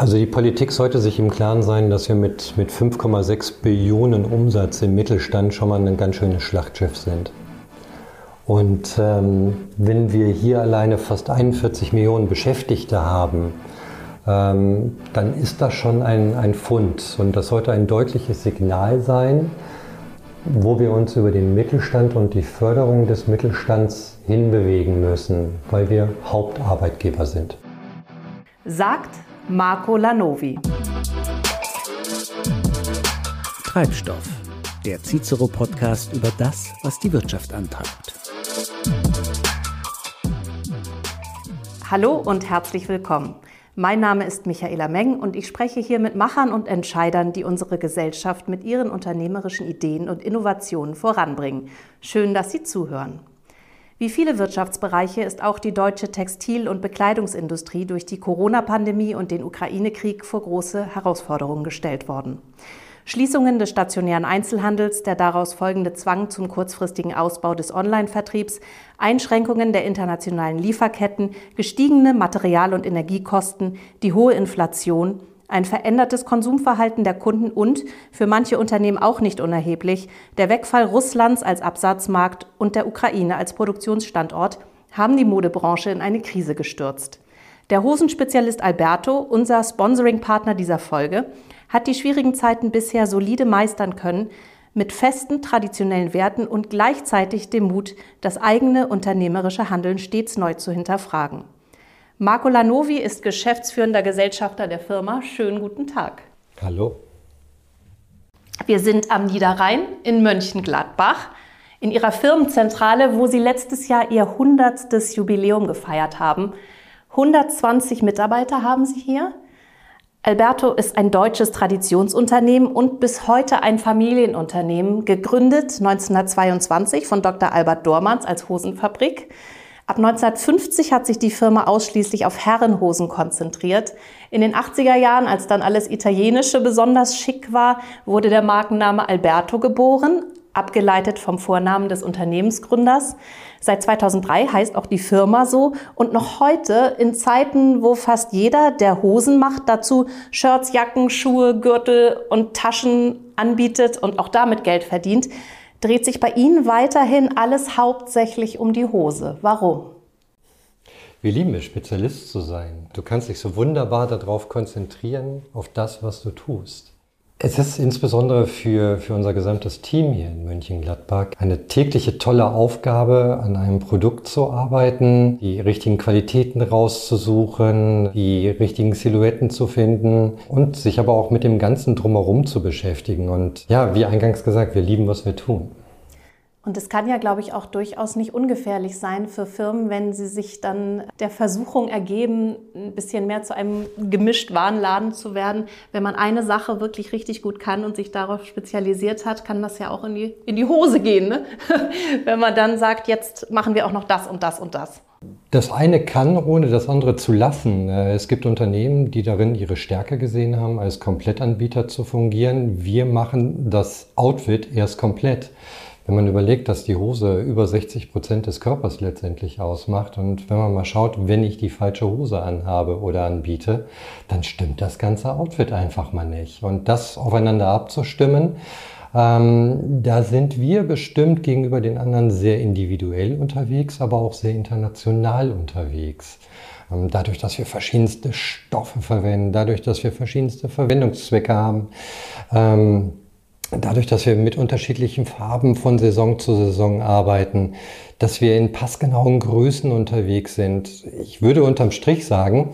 Also die Politik sollte sich im Klaren sein, dass wir mit, mit 5,6 Billionen Umsatz im Mittelstand schon mal ein ganz schönes Schlachtschiff sind. Und ähm, wenn wir hier alleine fast 41 Millionen Beschäftigte haben, ähm, dann ist das schon ein, ein Fund. Und das sollte ein deutliches Signal sein, wo wir uns über den Mittelstand und die Förderung des Mittelstands hinbewegen müssen, weil wir Hauptarbeitgeber sind. Sagt Marco Lanovi. Treibstoff, der Cicero-Podcast über das, was die Wirtschaft antreibt. Hallo und herzlich willkommen. Mein Name ist Michaela Meng und ich spreche hier mit Machern und Entscheidern, die unsere Gesellschaft mit ihren unternehmerischen Ideen und Innovationen voranbringen. Schön, dass Sie zuhören. Wie viele Wirtschaftsbereiche ist auch die deutsche Textil- und Bekleidungsindustrie durch die Corona-Pandemie und den Ukraine-Krieg vor große Herausforderungen gestellt worden. Schließungen des stationären Einzelhandels, der daraus folgende Zwang zum kurzfristigen Ausbau des Online-Vertriebs, Einschränkungen der internationalen Lieferketten, gestiegene Material- und Energiekosten, die hohe Inflation, ein verändertes Konsumverhalten der Kunden und, für manche Unternehmen auch nicht unerheblich, der Wegfall Russlands als Absatzmarkt und der Ukraine als Produktionsstandort haben die Modebranche in eine Krise gestürzt. Der Hosenspezialist Alberto, unser Sponsoring-Partner dieser Folge, hat die schwierigen Zeiten bisher solide meistern können, mit festen traditionellen Werten und gleichzeitig dem Mut, das eigene unternehmerische Handeln stets neu zu hinterfragen. Marco Lanovi ist geschäftsführender Gesellschafter der Firma. Schönen guten Tag. Hallo. Wir sind am Niederrhein in Mönchengladbach in Ihrer Firmenzentrale, wo Sie letztes Jahr Ihr 100. Jubiläum gefeiert haben. 120 Mitarbeiter haben Sie hier. Alberto ist ein deutsches Traditionsunternehmen und bis heute ein Familienunternehmen, gegründet 1922 von Dr. Albert Dormans als Hosenfabrik. Ab 1950 hat sich die Firma ausschließlich auf Herrenhosen konzentriert. In den 80er Jahren, als dann alles Italienische besonders schick war, wurde der Markenname Alberto geboren, abgeleitet vom Vornamen des Unternehmensgründers. Seit 2003 heißt auch die Firma so und noch heute in Zeiten, wo fast jeder, der Hosen macht, dazu Shirts, Jacken, Schuhe, Gürtel und Taschen anbietet und auch damit Geld verdient, dreht sich bei Ihnen weiterhin alles hauptsächlich um die Hose. Warum? Wir lieben es, Spezialist zu sein. Du kannst dich so wunderbar darauf konzentrieren, auf das, was du tust. Es ist insbesondere für, für unser gesamtes Team hier in Mönchengladbach eine tägliche tolle Aufgabe, an einem Produkt zu arbeiten, die richtigen Qualitäten rauszusuchen, die richtigen Silhouetten zu finden und sich aber auch mit dem Ganzen drumherum zu beschäftigen. Und ja, wie eingangs gesagt, wir lieben, was wir tun. Und es kann ja, glaube ich, auch durchaus nicht ungefährlich sein für Firmen, wenn sie sich dann der Versuchung ergeben, ein bisschen mehr zu einem gemischt Warenladen zu werden. Wenn man eine Sache wirklich richtig gut kann und sich darauf spezialisiert hat, kann das ja auch in die, in die Hose gehen. Ne? wenn man dann sagt, jetzt machen wir auch noch das und das und das. Das eine kann, ohne das andere zu lassen. Äh, es gibt Unternehmen, die darin ihre Stärke gesehen haben, als Komplettanbieter zu fungieren. Wir machen das Outfit erst komplett. Wenn man überlegt, dass die Hose über 60 Prozent des Körpers letztendlich ausmacht und wenn man mal schaut, wenn ich die falsche Hose anhabe oder anbiete, dann stimmt das ganze Outfit einfach mal nicht. Und das aufeinander abzustimmen, ähm, da sind wir bestimmt gegenüber den anderen sehr individuell unterwegs, aber auch sehr international unterwegs. Ähm, dadurch, dass wir verschiedenste Stoffe verwenden, dadurch, dass wir verschiedenste Verwendungszwecke haben, ähm, dadurch, dass wir mit unterschiedlichen Farben von Saison zu Saison arbeiten, dass wir in passgenauen Größen unterwegs sind. Ich würde unterm Strich sagen,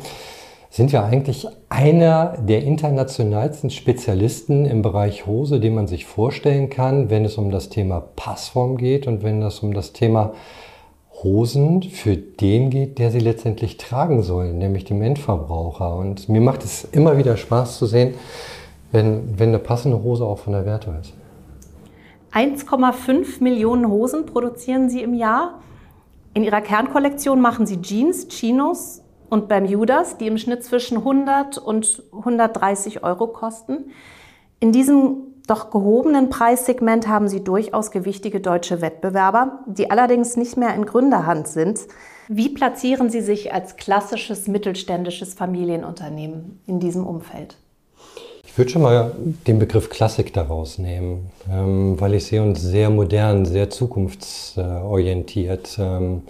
sind wir eigentlich einer der internationalsten Spezialisten im Bereich Hose, den man sich vorstellen kann, wenn es um das Thema Passform geht und wenn es um das Thema Hosen für den geht, der sie letztendlich tragen soll, nämlich dem Endverbraucher. Und mir macht es immer wieder Spaß zu sehen, wenn, wenn eine passende Hose auch von der Wertung ist. 1,5 Millionen Hosen produzieren Sie im Jahr. In Ihrer Kernkollektion machen Sie Jeans, Chinos und Bermudas, die im Schnitt zwischen 100 und 130 Euro kosten. In diesem doch gehobenen Preissegment haben Sie durchaus gewichtige deutsche Wettbewerber, die allerdings nicht mehr in Gründerhand sind. Wie platzieren Sie sich als klassisches mittelständisches Familienunternehmen in diesem Umfeld? Ich würde schon mal den Begriff Klassik daraus nehmen, ähm, weil ich sehe uns sehr modern, sehr zukunftsorientiert. Ähm,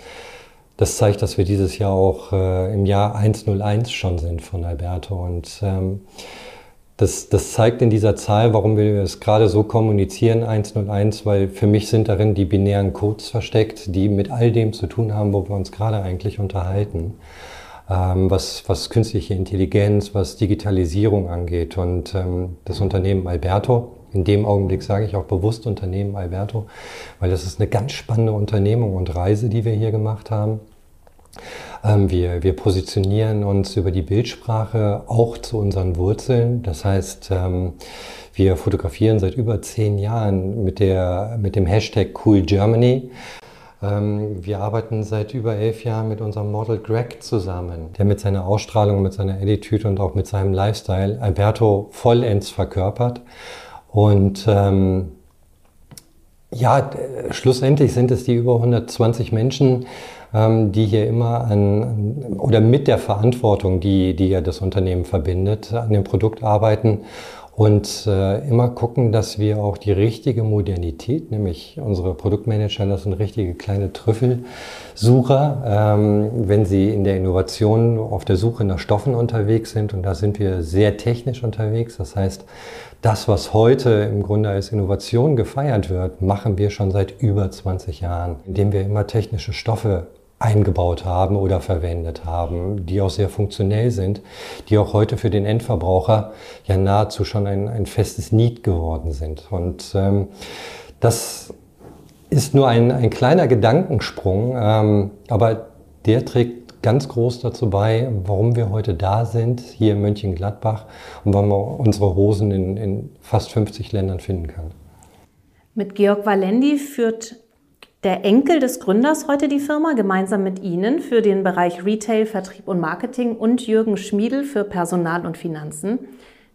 das zeigt, dass wir dieses Jahr auch äh, im Jahr 101 schon sind von Alberto. Und ähm, das, das zeigt in dieser Zahl, warum wir es gerade so kommunizieren, 101, weil für mich sind darin die binären Codes versteckt, die mit all dem zu tun haben, wo wir uns gerade eigentlich unterhalten was, was künstliche Intelligenz, was Digitalisierung angeht. Und ähm, das Unternehmen Alberto, in dem Augenblick sage ich auch bewusst Unternehmen Alberto, weil das ist eine ganz spannende Unternehmung und Reise, die wir hier gemacht haben. Ähm, wir, wir positionieren uns über die Bildsprache auch zu unseren Wurzeln. Das heißt, ähm, wir fotografieren seit über zehn Jahren mit, der, mit dem Hashtag Cool Germany. Ähm, wir arbeiten seit über elf Jahren mit unserem Model Greg zusammen, der mit seiner Ausstrahlung, mit seiner Attitude und auch mit seinem Lifestyle Alberto vollends verkörpert. Und ähm, ja, schlussendlich sind es die über 120 Menschen, ähm, die hier immer an, oder mit der Verantwortung, die, die ja das Unternehmen verbindet, an dem Produkt arbeiten und äh, immer gucken, dass wir auch die richtige Modernität, nämlich unsere Produktmanager, das sind richtige kleine Trüffelsucher, ähm, wenn sie in der Innovation auf der Suche nach Stoffen unterwegs sind. Und da sind wir sehr technisch unterwegs. Das heißt, das, was heute im Grunde als Innovation gefeiert wird, machen wir schon seit über 20 Jahren, indem wir immer technische Stoffe eingebaut haben oder verwendet haben, die auch sehr funktionell sind, die auch heute für den Endverbraucher ja nahezu schon ein, ein festes Need geworden sind. Und ähm, das ist nur ein, ein kleiner Gedankensprung, ähm, aber der trägt ganz groß dazu bei, warum wir heute da sind, hier in Mönchengladbach und warum man unsere Hosen in, in fast 50 Ländern finden kann. Mit Georg Valendi führt der Enkel des Gründers heute die Firma, gemeinsam mit Ihnen für den Bereich Retail, Vertrieb und Marketing und Jürgen Schmiedel für Personal und Finanzen.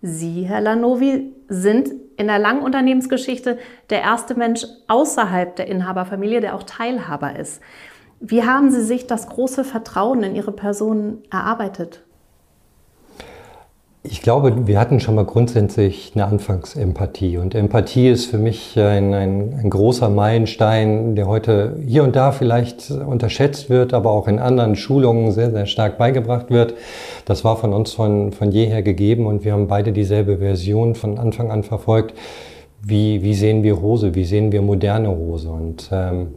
Sie, Herr Lanovi, sind in der langen Unternehmensgeschichte der erste Mensch außerhalb der Inhaberfamilie, der auch Teilhaber ist. Wie haben Sie sich das große Vertrauen in Ihre Person erarbeitet? Ich glaube, wir hatten schon mal grundsätzlich eine Anfangsempathie. Und Empathie ist für mich ein, ein, ein, großer Meilenstein, der heute hier und da vielleicht unterschätzt wird, aber auch in anderen Schulungen sehr, sehr stark beigebracht wird. Das war von uns von, von jeher gegeben und wir haben beide dieselbe Version von Anfang an verfolgt. Wie, wie sehen wir Rose? Wie sehen wir moderne Rose? Und ähm,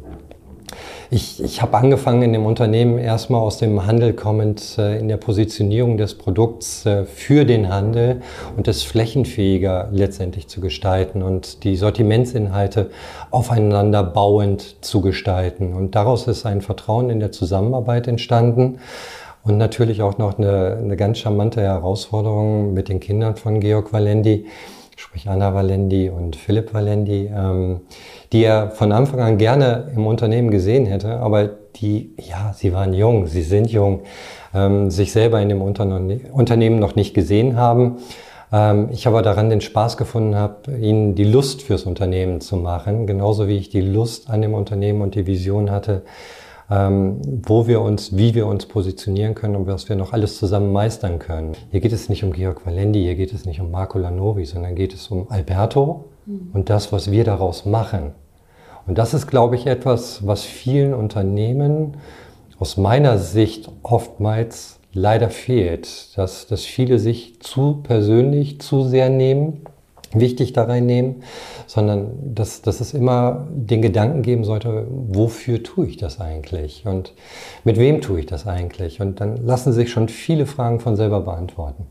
ich, ich habe angefangen in dem Unternehmen erstmal aus dem Handel kommend äh, in der Positionierung des Produkts äh, für den Handel und es flächenfähiger letztendlich zu gestalten und die Sortimentsinhalte aufeinander bauend zu gestalten. Und daraus ist ein Vertrauen in der Zusammenarbeit entstanden. Und natürlich auch noch eine, eine ganz charmante Herausforderung mit den Kindern von Georg Valendi, sprich Anna Valendi und Philipp Valendi, ähm, die er von Anfang an gerne im Unternehmen gesehen hätte, aber die, ja, sie waren jung, sie sind jung, ähm, sich selber in dem Unternehmen noch nicht gesehen haben. Ähm, ich aber daran den Spaß gefunden habe, ihnen die Lust fürs Unternehmen zu machen, genauso wie ich die Lust an dem Unternehmen und die Vision hatte, wo wir uns, wie wir uns positionieren können und was wir noch alles zusammen meistern können. Hier geht es nicht um Georg Valendi, hier geht es nicht um Marco Lanovi, sondern geht es um Alberto mhm. und das, was wir daraus machen. Und das ist, glaube ich, etwas, was vielen Unternehmen aus meiner Sicht oftmals leider fehlt, dass, dass viele sich zu persönlich, zu sehr nehmen, wichtig da reinnehmen, sondern dass, dass es immer den Gedanken geben sollte, wofür tue ich das eigentlich und mit wem tue ich das eigentlich? Und dann lassen sich schon viele Fragen von selber beantworten.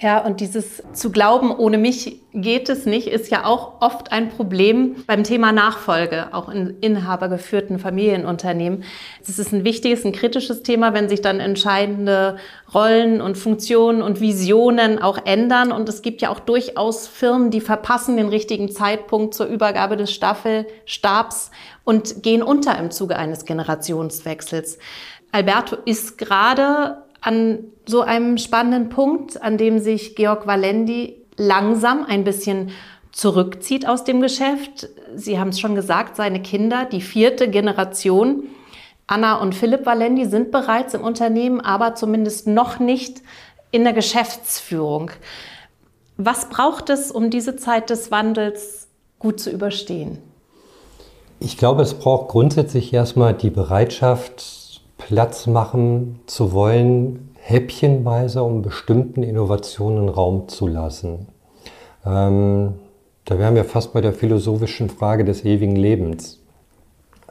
Ja, und dieses zu glauben, ohne mich geht es nicht, ist ja auch oft ein Problem beim Thema Nachfolge, auch in inhabergeführten Familienunternehmen. Es ist ein wichtiges, ein kritisches Thema, wenn sich dann entscheidende Rollen und Funktionen und Visionen auch ändern. Und es gibt ja auch durchaus Firmen, die verpassen den richtigen Zeitpunkt zur Übergabe des Staffelstabs und gehen unter im Zuge eines Generationswechsels. Alberto ist gerade an so einem spannenden Punkt, an dem sich Georg Valendi langsam ein bisschen zurückzieht aus dem Geschäft. Sie haben es schon gesagt, seine Kinder, die vierte Generation, Anna und Philipp Valendi sind bereits im Unternehmen, aber zumindest noch nicht in der Geschäftsführung. Was braucht es, um diese Zeit des Wandels gut zu überstehen? Ich glaube, es braucht grundsätzlich erstmal die Bereitschaft, Platz machen zu wollen, häppchenweise, um bestimmten Innovationen Raum zu lassen. Ähm, da wären wir fast bei der philosophischen Frage des ewigen Lebens.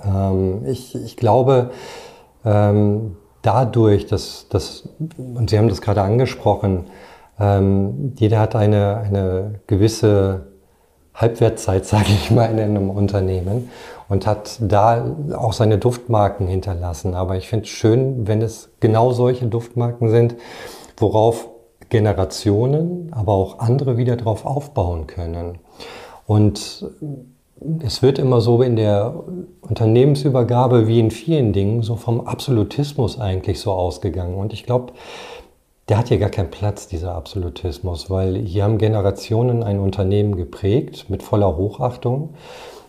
Ähm, ich, ich glaube, ähm, dadurch, dass, dass, und Sie haben das gerade angesprochen, ähm, jeder hat eine, eine gewisse Halbwertszeit, sage ich mal, in einem Unternehmen und hat da auch seine Duftmarken hinterlassen. Aber ich finde es schön, wenn es genau solche Duftmarken sind, worauf Generationen, aber auch andere wieder drauf aufbauen können. Und es wird immer so in der Unternehmensübergabe wie in vielen Dingen so vom Absolutismus eigentlich so ausgegangen. Und ich glaube, der hat hier gar keinen Platz, dieser Absolutismus, weil hier haben Generationen ein Unternehmen geprägt mit voller Hochachtung.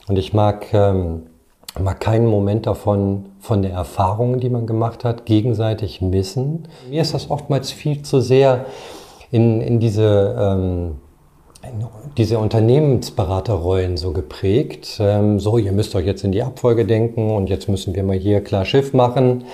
Und ich mag, ähm, mag keinen Moment davon, von der Erfahrung, die man gemacht hat, gegenseitig missen. Mir ist das oftmals viel zu sehr in, in diese, ähm, diese Unternehmensberaterrollen so geprägt. Ähm, so, ihr müsst euch jetzt in die Abfolge denken und jetzt müssen wir mal hier klar Schiff machen.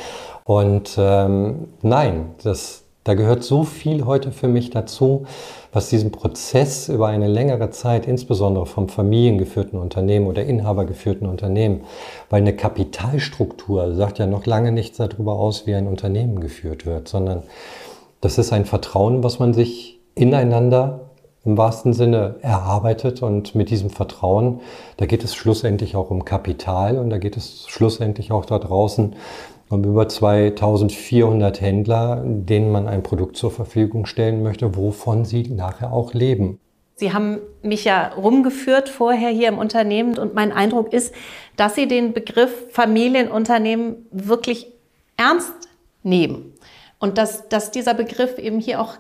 Und ähm, nein, das, da gehört so viel heute für mich dazu, was diesen Prozess über eine längere Zeit, insbesondere vom familiengeführten Unternehmen oder inhabergeführten Unternehmen, weil eine Kapitalstruktur sagt ja noch lange nichts darüber aus, wie ein Unternehmen geführt wird, sondern das ist ein Vertrauen, was man sich ineinander im wahrsten Sinne erarbeitet. Und mit diesem Vertrauen, da geht es schlussendlich auch um Kapital und da geht es schlussendlich auch da draußen um über 2400 Händler, denen man ein Produkt zur Verfügung stellen möchte, wovon sie nachher auch leben. Sie haben mich ja rumgeführt vorher hier im Unternehmen und mein Eindruck ist, dass Sie den Begriff Familienunternehmen wirklich ernst nehmen und dass, dass dieser Begriff eben hier auch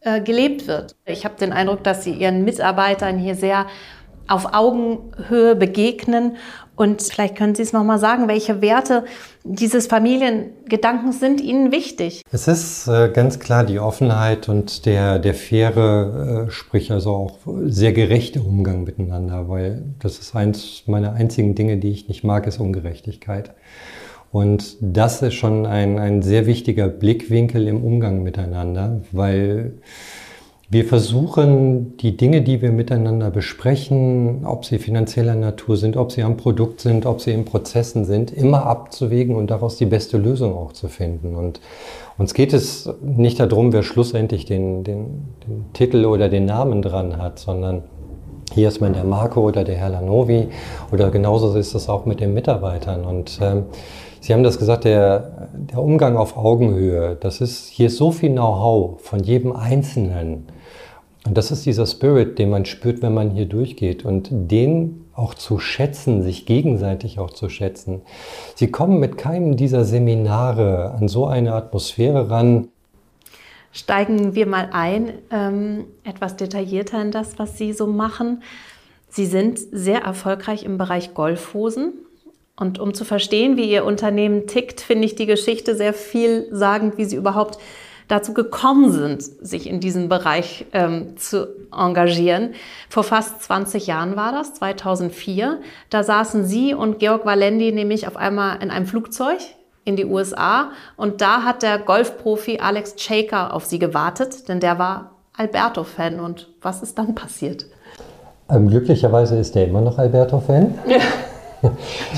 äh, gelebt wird. Ich habe den Eindruck, dass Sie Ihren Mitarbeitern hier sehr auf Augenhöhe begegnen. Und vielleicht können Sie es nochmal sagen, welche Werte dieses Familiengedankens sind Ihnen wichtig? Es ist äh, ganz klar die Offenheit und der, der faire, äh, sprich also auch sehr gerechte Umgang miteinander, weil das ist eins meiner einzigen Dinge, die ich nicht mag, ist Ungerechtigkeit. Und das ist schon ein, ein sehr wichtiger Blickwinkel im Umgang miteinander, weil wir versuchen, die Dinge, die wir miteinander besprechen, ob sie finanzieller Natur sind, ob sie am Produkt sind, ob sie in Prozessen sind, immer abzuwägen und daraus die beste Lösung auch zu finden. Und uns geht es nicht darum, wer schlussendlich den, den, den Titel oder den Namen dran hat, sondern hier ist man der Marco oder der Herr Lanovi oder genauso ist es auch mit den Mitarbeitern. Und ähm, Sie haben das gesagt, der, der Umgang auf Augenhöhe, das ist, hier ist so viel Know-how von jedem Einzelnen. Und das ist dieser Spirit, den man spürt, wenn man hier durchgeht. Und den auch zu schätzen, sich gegenseitig auch zu schätzen. Sie kommen mit keinem dieser Seminare an so eine Atmosphäre ran. Steigen wir mal ein, ähm, etwas detaillierter in das, was Sie so machen. Sie sind sehr erfolgreich im Bereich Golfhosen. Und um zu verstehen, wie Ihr Unternehmen tickt, finde ich die Geschichte sehr vielsagend, wie Sie überhaupt dazu gekommen sind, sich in diesem Bereich ähm, zu engagieren. Vor fast 20 Jahren war das, 2004. Da saßen Sie und Georg Valendi nämlich auf einmal in einem Flugzeug in die USA und da hat der Golfprofi Alex Shaker auf Sie gewartet, denn der war Alberto-Fan. Und was ist dann passiert? Ähm, glücklicherweise ist er immer noch Alberto-Fan.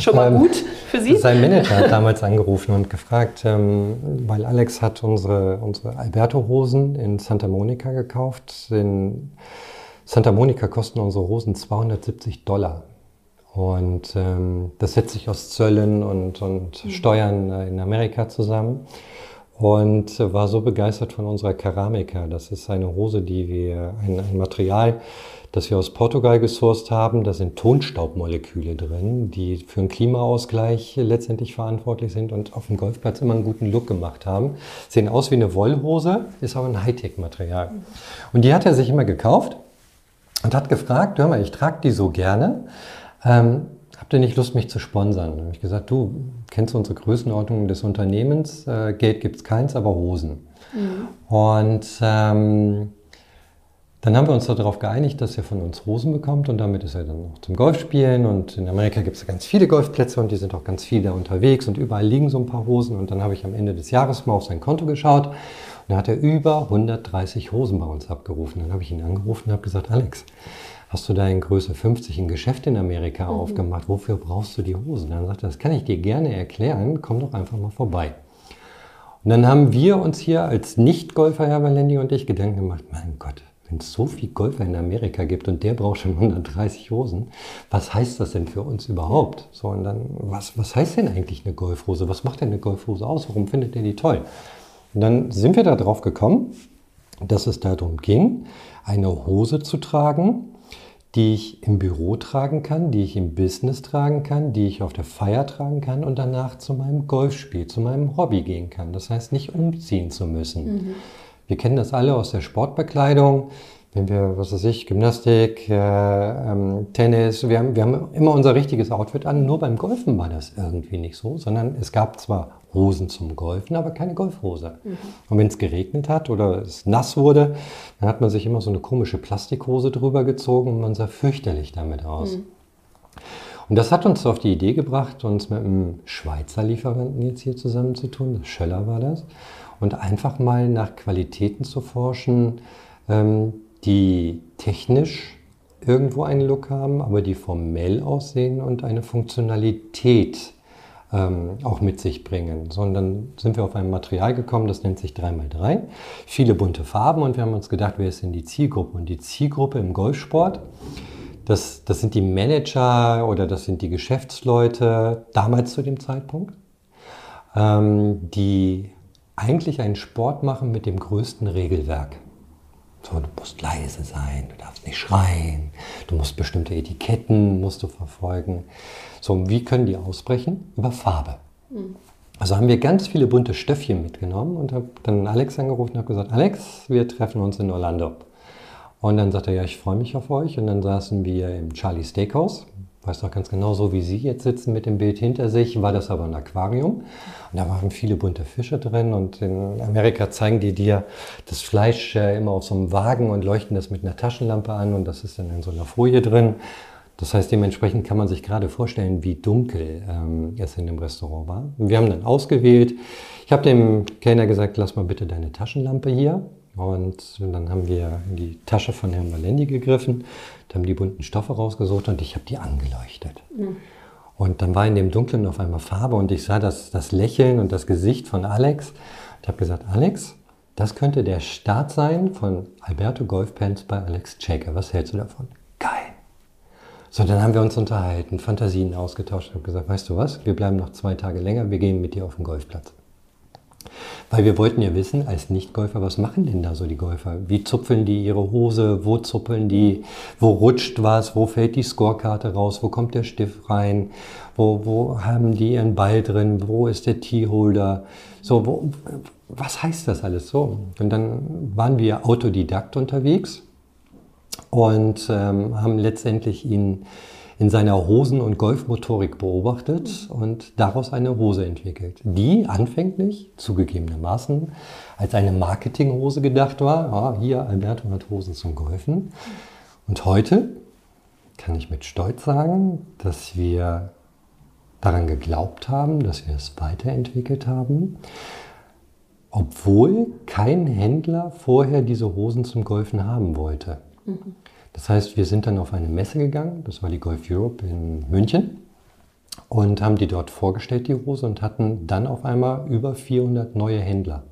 Schon mal gut für Sie? Sein Manager hat damals angerufen und gefragt, ähm, weil Alex hat unsere, unsere Alberto-Hosen in Santa Monica gekauft. In Santa Monica kosten unsere Hosen 270 Dollar. Und ähm, das setzt sich aus Zöllen und, und mhm. Steuern äh, in Amerika zusammen. Und war so begeistert von unserer Keramika. Das ist eine Hose, die wir, ein, ein Material, das wir aus Portugal gesourced haben. Da sind Tonstaubmoleküle drin, die für einen Klimaausgleich letztendlich verantwortlich sind und auf dem Golfplatz immer einen guten Look gemacht haben. Sehen aus wie eine Wollhose, ist aber ein Hightech-Material. Und die hat er sich immer gekauft und hat gefragt, hör mal, ich trage die so gerne. Ähm, habt ihr nicht Lust, mich zu sponsern? Dann habe ich gesagt, du kennst unsere Größenordnung des Unternehmens, äh, Geld gibt es keins, aber Hosen. Mhm. Und ähm, dann haben wir uns darauf geeinigt, dass er von uns Hosen bekommt und damit ist er dann noch zum Golfspielen und in Amerika gibt es ganz viele Golfplätze und die sind auch ganz viele unterwegs und überall liegen so ein paar Hosen und dann habe ich am Ende des Jahres mal auf sein Konto geschaut und da hat er über 130 Hosen bei uns abgerufen. Dann habe ich ihn angerufen und habe gesagt, Alex, hast du da in Größe 50 ein Geschäft in Amerika mhm. aufgemacht? Wofür brauchst du die Hosen? Dann sagte er, das kann ich dir gerne erklären, komm doch einfach mal vorbei. Und dann haben wir uns hier als Nicht-Golfer, Herr Valendi und ich, Gedanken gemacht, mein Gott, wenn es so viel Golfer in Amerika gibt und der braucht schon 130 Hosen, was heißt das denn für uns überhaupt? So, und dann, was, was heißt denn eigentlich eine Golfhose? Was macht denn eine Golfhose aus? Warum findet ihr die toll? Und dann sind wir darauf gekommen, dass es darum ging, eine Hose zu tragen, die ich im Büro tragen kann, die ich im Business tragen kann, die ich auf der Feier tragen kann und danach zu meinem Golfspiel, zu meinem Hobby gehen kann. Das heißt, nicht umziehen zu müssen. Mhm. Wir kennen das alle aus der Sportbekleidung. Wenn wir, was weiß ich, Gymnastik, äh, ähm, Tennis, wir haben, wir haben immer unser richtiges Outfit an. Nur beim Golfen war das irgendwie nicht so, sondern es gab zwar Hosen zum Golfen, aber keine Golfhose. Mhm. Und wenn es geregnet hat oder es nass wurde, dann hat man sich immer so eine komische Plastikhose drüber gezogen und man sah fürchterlich damit aus. Mhm. Und das hat uns auf die Idee gebracht, uns mit einem Schweizer Lieferanten jetzt hier zusammenzutun. Das Schöller war das und einfach mal nach Qualitäten zu forschen, ähm, die technisch irgendwo einen Look haben, aber die formell aussehen und eine Funktionalität ähm, auch mit sich bringen. Sondern sind wir auf ein Material gekommen, das nennt sich 3x3, viele bunte Farben und wir haben uns gedacht, wer ist denn die Zielgruppe? Und die Zielgruppe im Golfsport, das, das sind die Manager oder das sind die Geschäftsleute damals zu dem Zeitpunkt, ähm, die eigentlich einen Sport machen mit dem größten Regelwerk. So, du musst leise sein, du darfst nicht schreien, du musst bestimmte Etiketten musst du verfolgen. So, wie können die ausbrechen? Über Farbe. Mhm. Also haben wir ganz viele bunte Stöffchen mitgenommen und habe dann Alex angerufen und habe gesagt, Alex, wir treffen uns in Orlando. Und dann sagte er, ja, ich freue mich auf euch. Und dann saßen wir im Charlie Steakhouse weiß noch ganz genau, so wie Sie jetzt sitzen mit dem Bild hinter sich, war das aber ein Aquarium. Und da waren viele bunte Fische drin. Und in Amerika zeigen die dir das Fleisch immer auf so einem Wagen und leuchten das mit einer Taschenlampe an. Und das ist dann in so einer Folie drin. Das heißt, dementsprechend kann man sich gerade vorstellen, wie dunkel ähm, es in dem Restaurant war. Wir haben dann ausgewählt. Ich habe dem Kellner gesagt, lass mal bitte deine Taschenlampe hier. Und dann haben wir in die Tasche von Herrn Valendi gegriffen, haben die bunten Stoffe rausgesucht und ich habe die angeleuchtet. Mhm. Und dann war in dem Dunklen auf einmal Farbe und ich sah das, das Lächeln und das Gesicht von Alex. Ich habe gesagt, Alex, das könnte der Start sein von Alberto Golfpants bei Alex Checker. Was hältst du davon? Geil. So, dann haben wir uns unterhalten, Fantasien ausgetauscht. Ich habe gesagt, weißt du was, wir bleiben noch zwei Tage länger, wir gehen mit dir auf den Golfplatz. Weil wir wollten ja wissen, als Nicht-Golfer, was machen denn da so die Golfer? Wie zupfeln die ihre Hose? Wo zuppeln die? Wo rutscht was? Wo fällt die Scorekarte raus? Wo kommt der Stift rein? Wo, wo haben die ihren Ball drin? Wo ist der Teeholder? So, wo, was heißt das alles so? Und dann waren wir Autodidakt unterwegs und ähm, haben letztendlich ihn in seiner Hosen- und Golfmotorik beobachtet und daraus eine Hose entwickelt, die anfänglich zugegebenermaßen als eine Marketinghose gedacht war. Ah, hier, Alberto hat Hosen zum Golfen. Und heute kann ich mit Stolz sagen, dass wir daran geglaubt haben, dass wir es weiterentwickelt haben, obwohl kein Händler vorher diese Hosen zum Golfen haben wollte. Mhm. Das heißt, wir sind dann auf eine Messe gegangen, das war die Golf Europe in München, und haben die dort vorgestellt, die Hose, und hatten dann auf einmal über 400 neue Händler.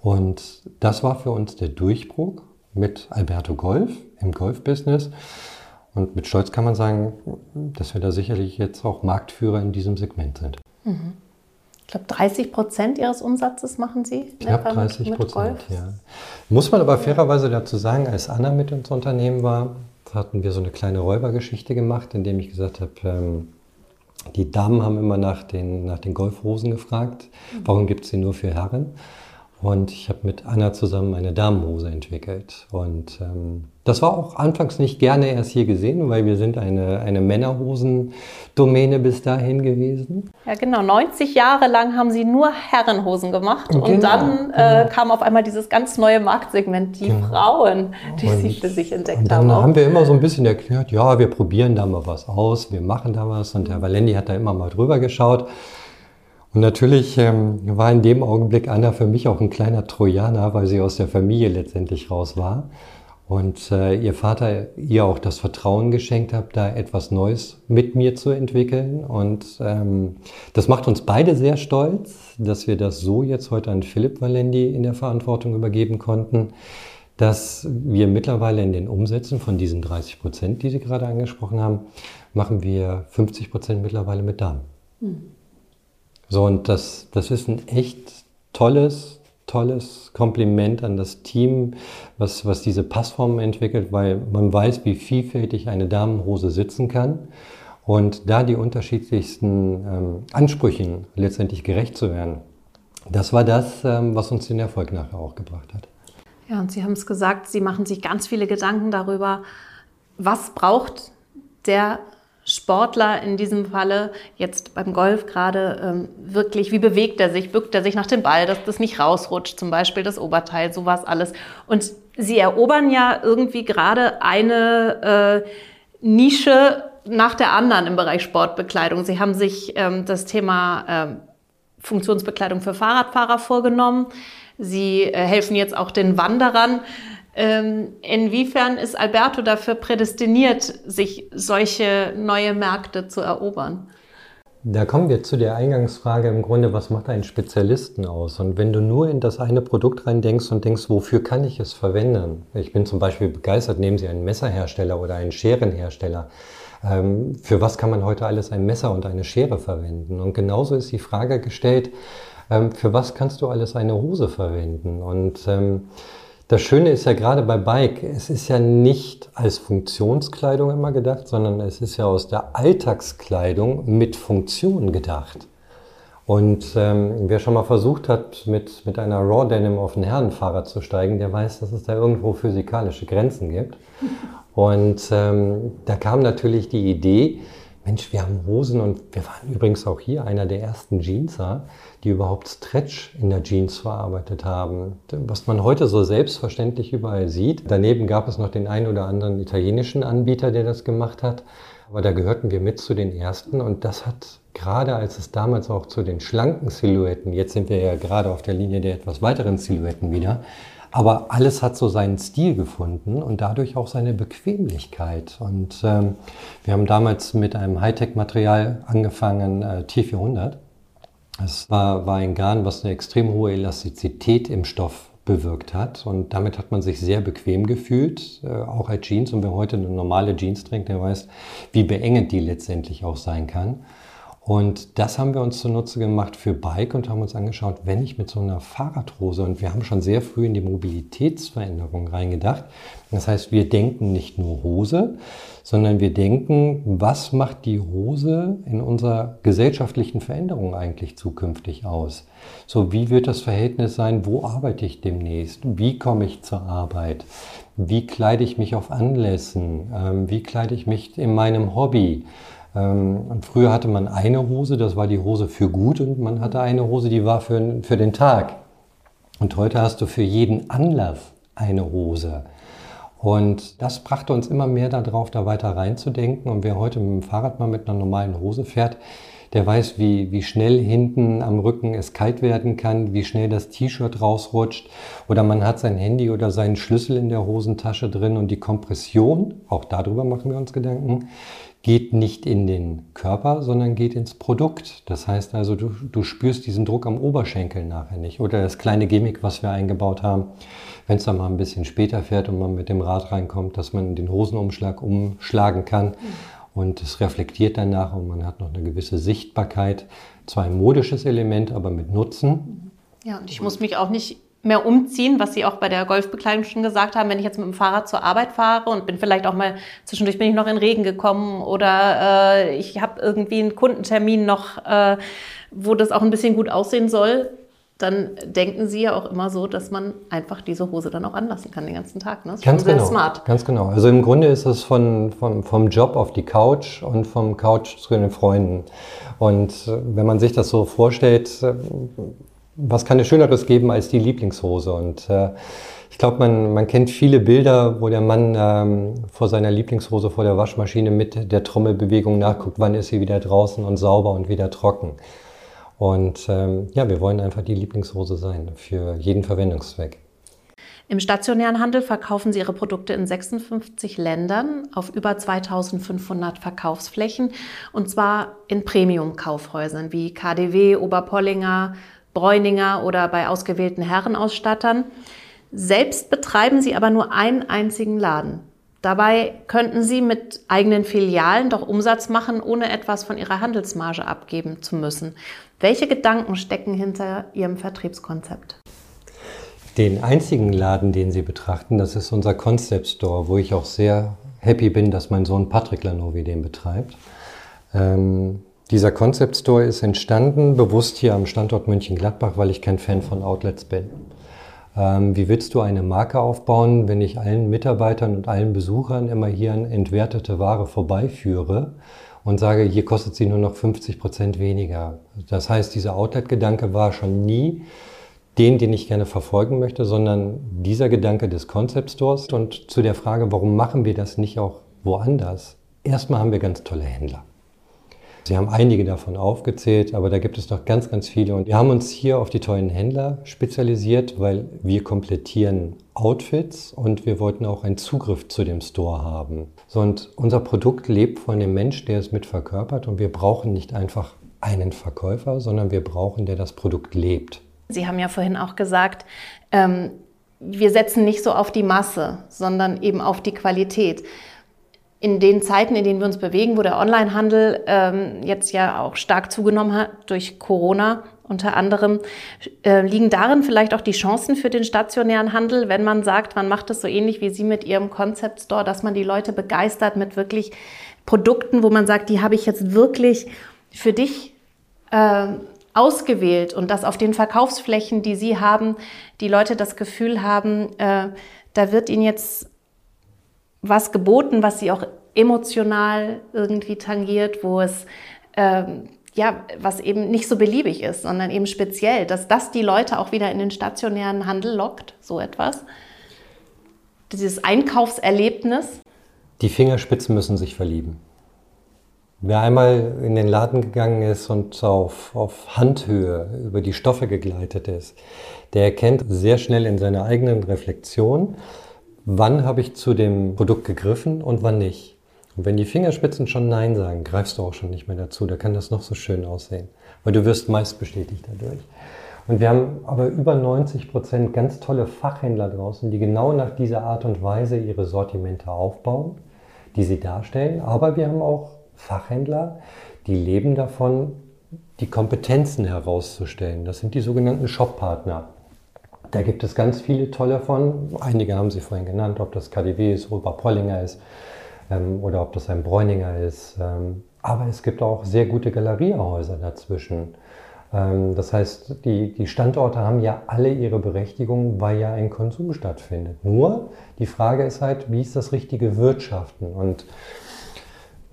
Und das war für uns der Durchbruch mit Alberto Golf im Golfbusiness. Und mit Stolz kann man sagen, dass wir da sicherlich jetzt auch Marktführer in diesem Segment sind. Mhm. Ich glaube, 30 Prozent Ihres Umsatzes machen Sie? Knapp 30 Prozent, ja. Muss man aber fairerweise dazu sagen, als Anna mit uns Unternehmen war, hatten wir so eine kleine Räubergeschichte gemacht, indem ich gesagt habe, ähm, die Damen haben immer nach den, nach den Golfhosen gefragt, warum gibt es sie nur für Herren? Und ich habe mit Anna zusammen eine Damenhose entwickelt. Und ähm, das war auch anfangs nicht gerne erst hier gesehen, weil wir sind eine, eine Männerhosen-Domäne bis dahin gewesen. Ja, genau. 90 Jahre lang haben sie nur Herrenhosen gemacht. Genau, und dann äh, genau. kam auf einmal dieses ganz neue Marktsegment, die genau. Frauen, die und, sie für sich entdeckt und dann haben. Dann haben wir immer so ein bisschen erklärt, ja, wir probieren da mal was aus, wir machen da was. Und Herr Valendi hat da immer mal drüber geschaut. Und natürlich ähm, war in dem Augenblick Anna für mich auch ein kleiner Trojaner, weil sie aus der Familie letztendlich raus war. Und äh, ihr Vater ihr auch das Vertrauen geschenkt hat, da etwas Neues mit mir zu entwickeln. Und ähm, das macht uns beide sehr stolz, dass wir das so jetzt heute an Philipp Valendi in der Verantwortung übergeben konnten, dass wir mittlerweile in den Umsätzen von diesen 30 Prozent, die Sie gerade angesprochen haben, machen wir 50 Prozent mittlerweile mit Damen. Mhm. So, und das, das ist ein echt tolles, tolles Kompliment an das Team, was, was diese Passformen entwickelt, weil man weiß, wie vielfältig eine Damenhose sitzen kann. Und da die unterschiedlichsten ähm, Ansprüchen letztendlich gerecht zu werden, das war das, ähm, was uns den Erfolg nachher auch gebracht hat. Ja, und Sie haben es gesagt, Sie machen sich ganz viele Gedanken darüber, was braucht der Sportler in diesem Falle, jetzt beim Golf gerade, ähm, wirklich, wie bewegt er sich, bückt er sich nach dem Ball, dass das nicht rausrutscht, zum Beispiel das Oberteil, sowas alles. Und sie erobern ja irgendwie gerade eine äh, Nische nach der anderen im Bereich Sportbekleidung. Sie haben sich ähm, das Thema ähm, Funktionsbekleidung für Fahrradfahrer vorgenommen. Sie äh, helfen jetzt auch den Wanderern. Ähm, inwiefern ist Alberto dafür prädestiniert, sich solche neue Märkte zu erobern? Da kommen wir zu der Eingangsfrage im Grunde, was macht einen Spezialisten aus? Und wenn du nur in das eine Produkt rein denkst und denkst, wofür kann ich es verwenden? Ich bin zum Beispiel begeistert, nehmen Sie einen Messerhersteller oder einen Scherenhersteller. Ähm, für was kann man heute alles ein Messer und eine Schere verwenden? Und genauso ist die Frage gestellt, ähm, für was kannst du alles eine Hose verwenden? Und das Schöne ist ja gerade bei Bike, es ist ja nicht als Funktionskleidung immer gedacht, sondern es ist ja aus der Alltagskleidung mit Funktion gedacht. Und ähm, wer schon mal versucht hat, mit, mit einer Raw Denim auf ein Herrenfahrrad zu steigen, der weiß, dass es da irgendwo physikalische Grenzen gibt. Und ähm, da kam natürlich die Idee, Mensch, wir haben Hosen und wir waren übrigens auch hier einer der ersten Jeanser, die überhaupt Stretch in der Jeans verarbeitet haben. Was man heute so selbstverständlich überall sieht. Daneben gab es noch den einen oder anderen italienischen Anbieter, der das gemacht hat. Aber da gehörten wir mit zu den ersten und das hat gerade als es damals auch zu den schlanken Silhouetten, jetzt sind wir ja gerade auf der Linie der etwas weiteren Silhouetten wieder, aber alles hat so seinen Stil gefunden und dadurch auch seine Bequemlichkeit. Und ähm, wir haben damals mit einem Hightech-Material angefangen, äh, T400. Es war, war ein Garn, was eine extrem hohe Elastizität im Stoff bewirkt hat. Und damit hat man sich sehr bequem gefühlt, äh, auch als Jeans. Und wer heute eine normale Jeans trägt, der weiß, wie beengend die letztendlich auch sein kann. Und das haben wir uns zunutze gemacht für Bike und haben uns angeschaut, wenn ich mit so einer Fahrradhose, und wir haben schon sehr früh in die Mobilitätsveränderung reingedacht. Das heißt, wir denken nicht nur Hose, sondern wir denken, was macht die Hose in unserer gesellschaftlichen Veränderung eigentlich zukünftig aus? So, wie wird das Verhältnis sein? Wo arbeite ich demnächst? Wie komme ich zur Arbeit? Wie kleide ich mich auf Anlässen? Ähm, wie kleide ich mich in meinem Hobby? Ähm, und früher hatte man eine Hose, das war die Hose für gut, und man hatte eine Hose, die war für, für den Tag. Und heute hast du für jeden Anlass eine Hose. Und das brachte uns immer mehr darauf, da weiter reinzudenken. Und wer heute mit dem Fahrrad mal mit einer normalen Hose fährt, der weiß, wie, wie schnell hinten am Rücken es kalt werden kann, wie schnell das T-Shirt rausrutscht oder man hat sein Handy oder seinen Schlüssel in der Hosentasche drin und die Kompression, auch darüber machen wir uns Gedanken, geht nicht in den Körper, sondern geht ins Produkt. Das heißt also, du, du spürst diesen Druck am Oberschenkel nachher nicht. Oder das kleine Gimmick, was wir eingebaut haben, wenn es dann mal ein bisschen später fährt und man mit dem Rad reinkommt, dass man den Hosenumschlag umschlagen kann. Mhm. Und es reflektiert danach und man hat noch eine gewisse Sichtbarkeit. Zwar ein modisches Element, aber mit Nutzen. Ja, und ich muss mich auch nicht mehr umziehen, was Sie auch bei der Golfbekleidung schon gesagt haben, wenn ich jetzt mit dem Fahrrad zur Arbeit fahre und bin vielleicht auch mal zwischendurch bin ich noch in Regen gekommen oder äh, ich habe irgendwie einen Kundentermin noch, äh, wo das auch ein bisschen gut aussehen soll. Dann denken Sie ja auch immer so, dass man einfach diese Hose dann auch anlassen kann den ganzen Tag. Ne? Das ist ganz sehr genau, smart. Ganz genau. Also im Grunde ist es von, von, vom Job auf die Couch und vom Couch zu den Freunden. Und äh, wenn man sich das so vorstellt, äh, was kann es Schöneres geben als die Lieblingshose? Und äh, ich glaube, man, man kennt viele Bilder, wo der Mann ähm, vor seiner Lieblingshose vor der Waschmaschine mit der Trommelbewegung nachguckt, wann ist sie wieder draußen und sauber und wieder trocken. Und ähm, ja, wir wollen einfach die Lieblingshose sein für jeden Verwendungszweck. Im stationären Handel verkaufen Sie Ihre Produkte in 56 Ländern auf über 2500 Verkaufsflächen und zwar in Premium-Kaufhäusern wie KDW, Oberpollinger, Bräuninger oder bei ausgewählten Herrenausstattern. Selbst betreiben Sie aber nur einen einzigen Laden. Dabei könnten Sie mit eigenen Filialen doch Umsatz machen, ohne etwas von Ihrer Handelsmarge abgeben zu müssen. Welche Gedanken stecken hinter Ihrem Vertriebskonzept? Den einzigen Laden, den Sie betrachten, das ist unser Concept Store, wo ich auch sehr happy bin, dass mein Sohn Patrick Lanovi den betreibt. Ähm, dieser Concept Store ist entstanden, bewusst hier am Standort München-Gladbach, weil ich kein Fan von Outlets bin. Ähm, wie willst du eine Marke aufbauen, wenn ich allen Mitarbeitern und allen Besuchern immer hier an entwertete Ware vorbeiführe und sage, hier kostet sie nur noch 50 Prozent weniger? Das heißt, dieser Outlet-Gedanke war schon nie den, den ich gerne verfolgen möchte, sondern dieser Gedanke des Concept Stores und zu der Frage, warum machen wir das nicht auch woanders? Erstmal haben wir ganz tolle Händler. Sie haben einige davon aufgezählt, aber da gibt es noch ganz, ganz viele. Und wir haben uns hier auf die tollen Händler spezialisiert, weil wir komplettieren Outfits und wir wollten auch einen Zugriff zu dem Store haben. So, und unser Produkt lebt von dem Mensch, der es mit verkörpert und wir brauchen nicht einfach einen Verkäufer, sondern wir brauchen, der das Produkt lebt. Sie haben ja vorhin auch gesagt, ähm, wir setzen nicht so auf die Masse, sondern eben auf die Qualität. In den Zeiten, in denen wir uns bewegen, wo der Onlinehandel ähm, jetzt ja auch stark zugenommen hat durch Corona unter anderem, äh, liegen darin vielleicht auch die Chancen für den stationären Handel, wenn man sagt, man macht es so ähnlich wie Sie mit Ihrem Concept Store, dass man die Leute begeistert mit wirklich Produkten, wo man sagt, die habe ich jetzt wirklich für dich äh, ausgewählt und dass auf den Verkaufsflächen, die Sie haben, die Leute das Gefühl haben, äh, da wird ihnen jetzt was geboten, was sie auch emotional irgendwie tangiert, wo es ähm, ja, was eben nicht so beliebig ist, sondern eben speziell, dass das die Leute auch wieder in den stationären Handel lockt, so etwas. Dieses Einkaufserlebnis. Die Fingerspitzen müssen sich verlieben. Wer einmal in den Laden gegangen ist und auf, auf Handhöhe über die Stoffe gegleitet ist, der erkennt sehr schnell in seiner eigenen Reflexion, wann habe ich zu dem Produkt gegriffen und wann nicht. Und wenn die Fingerspitzen schon Nein sagen, greifst du auch schon nicht mehr dazu. Da kann das noch so schön aussehen, weil du wirst meist bestätigt dadurch. Und wir haben aber über 90 Prozent ganz tolle Fachhändler draußen, die genau nach dieser Art und Weise ihre Sortimente aufbauen, die sie darstellen. Aber wir haben auch Fachhändler, die leben davon, die Kompetenzen herauszustellen. Das sind die sogenannten Shoppartner. Da gibt es ganz viele tolle von. Einige haben Sie vorhin genannt, ob das KDW ist, Pollinger ist ähm, oder ob das ein Bräuninger ist. Ähm, aber es gibt auch sehr gute Galeriehäuser dazwischen. Ähm, das heißt, die, die Standorte haben ja alle ihre Berechtigung, weil ja ein Konsum stattfindet. Nur die Frage ist halt, wie ist das richtige Wirtschaften? Und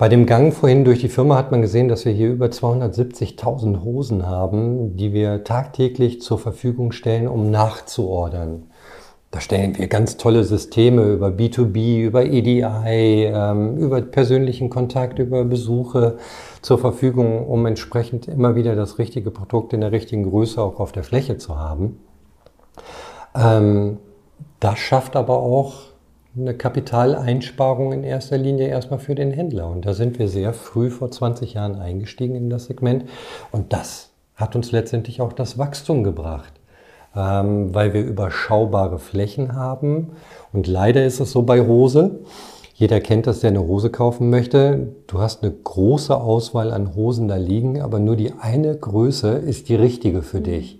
bei dem Gang vorhin durch die Firma hat man gesehen, dass wir hier über 270.000 Hosen haben, die wir tagtäglich zur Verfügung stellen, um nachzuordern. Da stellen wir ganz tolle Systeme über B2B, über EDI, ähm, über persönlichen Kontakt, über Besuche zur Verfügung, um entsprechend immer wieder das richtige Produkt in der richtigen Größe auch auf der Fläche zu haben. Ähm, das schafft aber auch eine Kapitaleinsparung in erster Linie erstmal für den Händler. Und da sind wir sehr früh vor 20 Jahren eingestiegen in das Segment. Und das hat uns letztendlich auch das Wachstum gebracht, ähm, weil wir überschaubare Flächen haben. Und leider ist es so bei Hose. Jeder kennt das, der eine Hose kaufen möchte. Du hast eine große Auswahl an Hosen da liegen, aber nur die eine Größe ist die richtige für dich.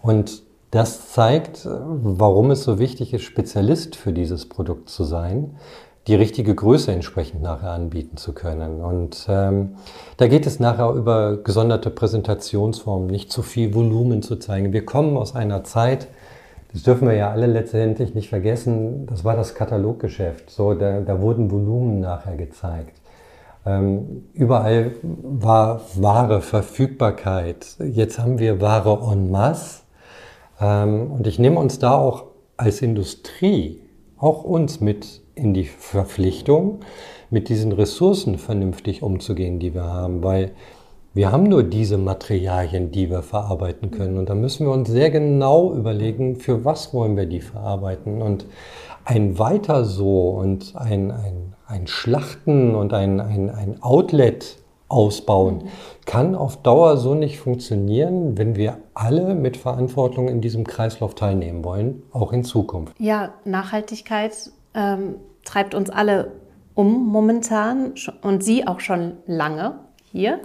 Und das zeigt, warum es so wichtig ist, Spezialist für dieses Produkt zu sein. die richtige Größe entsprechend nachher anbieten zu können. Und ähm, da geht es nachher über gesonderte Präsentationsformen, nicht zu viel Volumen zu zeigen. Wir kommen aus einer Zeit, das dürfen wir ja alle letztendlich nicht vergessen, das war das Kataloggeschäft. So, da, da wurden Volumen nachher gezeigt. Ähm, überall war Ware, Verfügbarkeit. Jetzt haben wir Ware en masse. Ähm, und ich nehme uns da auch als Industrie, auch uns mit in die Verpflichtung, mit diesen Ressourcen vernünftig umzugehen, die wir haben, weil wir haben nur diese Materialien, die wir verarbeiten können. Und da müssen wir uns sehr genau überlegen, für was wollen wir die verarbeiten. Und ein Weiter so und ein, ein, ein Schlachten und ein, ein, ein Outlet ausbauen. Kann auf Dauer so nicht funktionieren, wenn wir alle mit Verantwortung in diesem Kreislauf teilnehmen wollen, auch in Zukunft. Ja, Nachhaltigkeit ähm, treibt uns alle um momentan und Sie auch schon lange hier.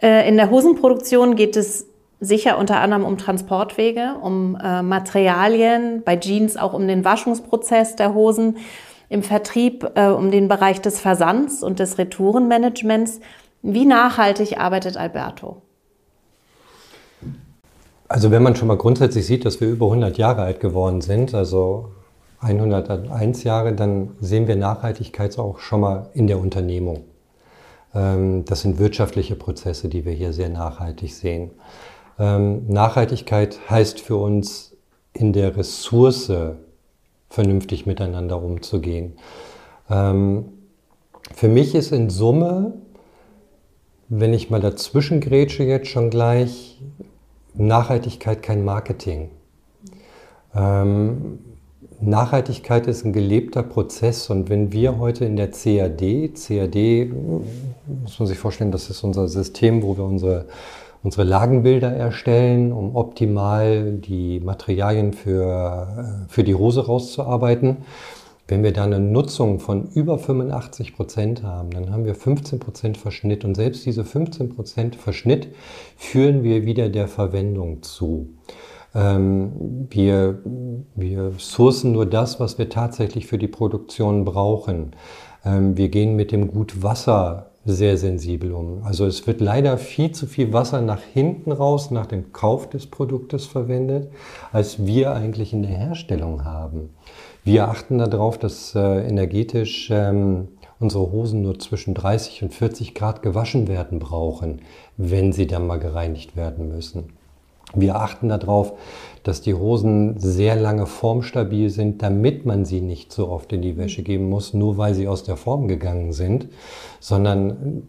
Äh, in der Hosenproduktion geht es sicher unter anderem um Transportwege, um äh, Materialien, bei Jeans auch um den Waschungsprozess der Hosen, im Vertrieb äh, um den Bereich des Versands und des Retourenmanagements. Wie nachhaltig arbeitet Alberto? Also wenn man schon mal grundsätzlich sieht, dass wir über 100 Jahre alt geworden sind, also 101 Jahre, dann sehen wir Nachhaltigkeit auch schon mal in der Unternehmung. Ähm, das sind wirtschaftliche Prozesse, die wir hier sehr nachhaltig sehen. Ähm, Nachhaltigkeit heißt für uns in der Ressource vernünftig miteinander umzugehen. Ähm, für mich ist in Summe, wenn ich mal dazwischen grätsche jetzt schon gleich, Nachhaltigkeit kein Marketing. Nachhaltigkeit ist ein gelebter Prozess und wenn wir heute in der CAD, CAD muss man sich vorstellen, das ist unser System, wo wir unsere, unsere Lagenbilder erstellen, um optimal die Materialien für, für die Hose rauszuarbeiten. Wenn wir da eine Nutzung von über 85 Prozent haben, dann haben wir 15 Prozent Verschnitt und selbst diese 15 Prozent Verschnitt führen wir wieder der Verwendung zu. Ähm, wir, wir sourcen nur das, was wir tatsächlich für die Produktion brauchen. Ähm, wir gehen mit dem Gut Wasser sehr sensibel um. Also es wird leider viel zu viel Wasser nach hinten raus, nach dem Kauf des Produktes verwendet, als wir eigentlich in der Herstellung haben. Wir achten darauf, dass äh, energetisch ähm, unsere Hosen nur zwischen 30 und 40 Grad gewaschen werden brauchen, wenn sie dann mal gereinigt werden müssen. Wir achten darauf, dass die Hosen sehr lange formstabil sind, damit man sie nicht so oft in die Wäsche geben muss, nur weil sie aus der Form gegangen sind, sondern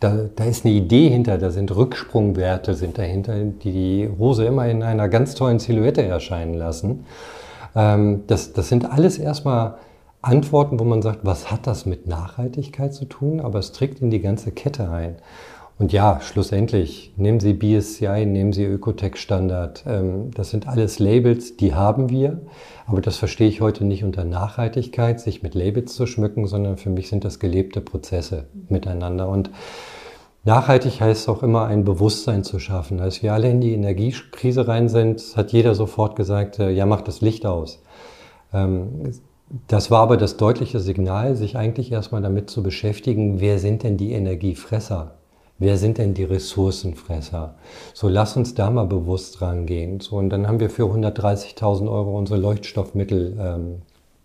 da, da ist eine Idee hinter, da sind Rücksprungwerte sind dahinter, die die Hose immer in einer ganz tollen Silhouette erscheinen lassen. Ähm, das, das sind alles erstmal Antworten, wo man sagt, was hat das mit Nachhaltigkeit zu tun, aber es trägt in die ganze Kette ein. Und ja, schlussendlich, nehmen Sie BSCI, nehmen Sie Ökotech Standard. Ähm, das sind alles Labels, die haben wir. Aber das verstehe ich heute nicht unter Nachhaltigkeit, sich mit Labels zu schmücken, sondern für mich sind das gelebte Prozesse miteinander. Und nachhaltig heißt auch immer ein Bewusstsein zu schaffen. Als wir alle in die Energiekrise rein sind, hat jeder sofort gesagt, äh, ja, macht das Licht aus. Ähm, das war aber das deutliche Signal, sich eigentlich erstmal damit zu beschäftigen, wer sind denn die Energiefresser? Wer sind denn die Ressourcenfresser? So, lass uns da mal bewusst rangehen. So, und dann haben wir für 130.000 Euro unsere Leuchtstoffmittel ähm,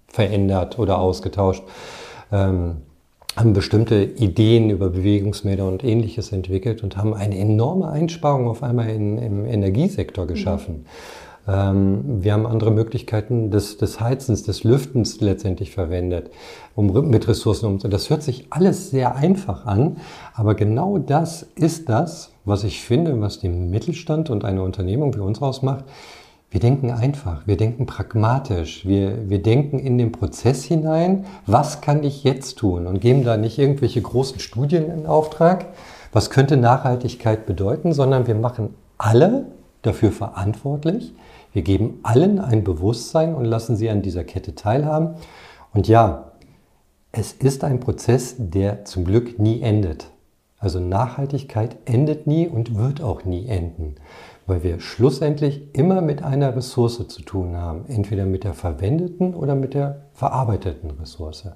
verändert oder ausgetauscht. Ähm, haben bestimmte Ideen über Bewegungsmelder und ähnliches entwickelt und haben eine enorme Einsparung auf einmal in, im Energiesektor geschaffen. Mhm. Ähm, wir haben andere Möglichkeiten des, des Heizens, des Lüftens letztendlich verwendet, um mit Ressourcen umzugehen. Das hört sich alles sehr einfach an, aber genau das ist das, was ich finde, was den Mittelstand und eine Unternehmung wie uns ausmacht. Wir denken einfach, wir denken pragmatisch, wir, wir denken in den Prozess hinein, was kann ich jetzt tun und geben da nicht irgendwelche großen Studien in Auftrag, was könnte Nachhaltigkeit bedeuten, sondern wir machen alle dafür verantwortlich, wir geben allen ein Bewusstsein und lassen sie an dieser Kette teilhaben. Und ja, es ist ein Prozess, der zum Glück nie endet. Also Nachhaltigkeit endet nie und wird auch nie enden. Weil wir schlussendlich immer mit einer Ressource zu tun haben, entweder mit der verwendeten oder mit der verarbeiteten Ressource.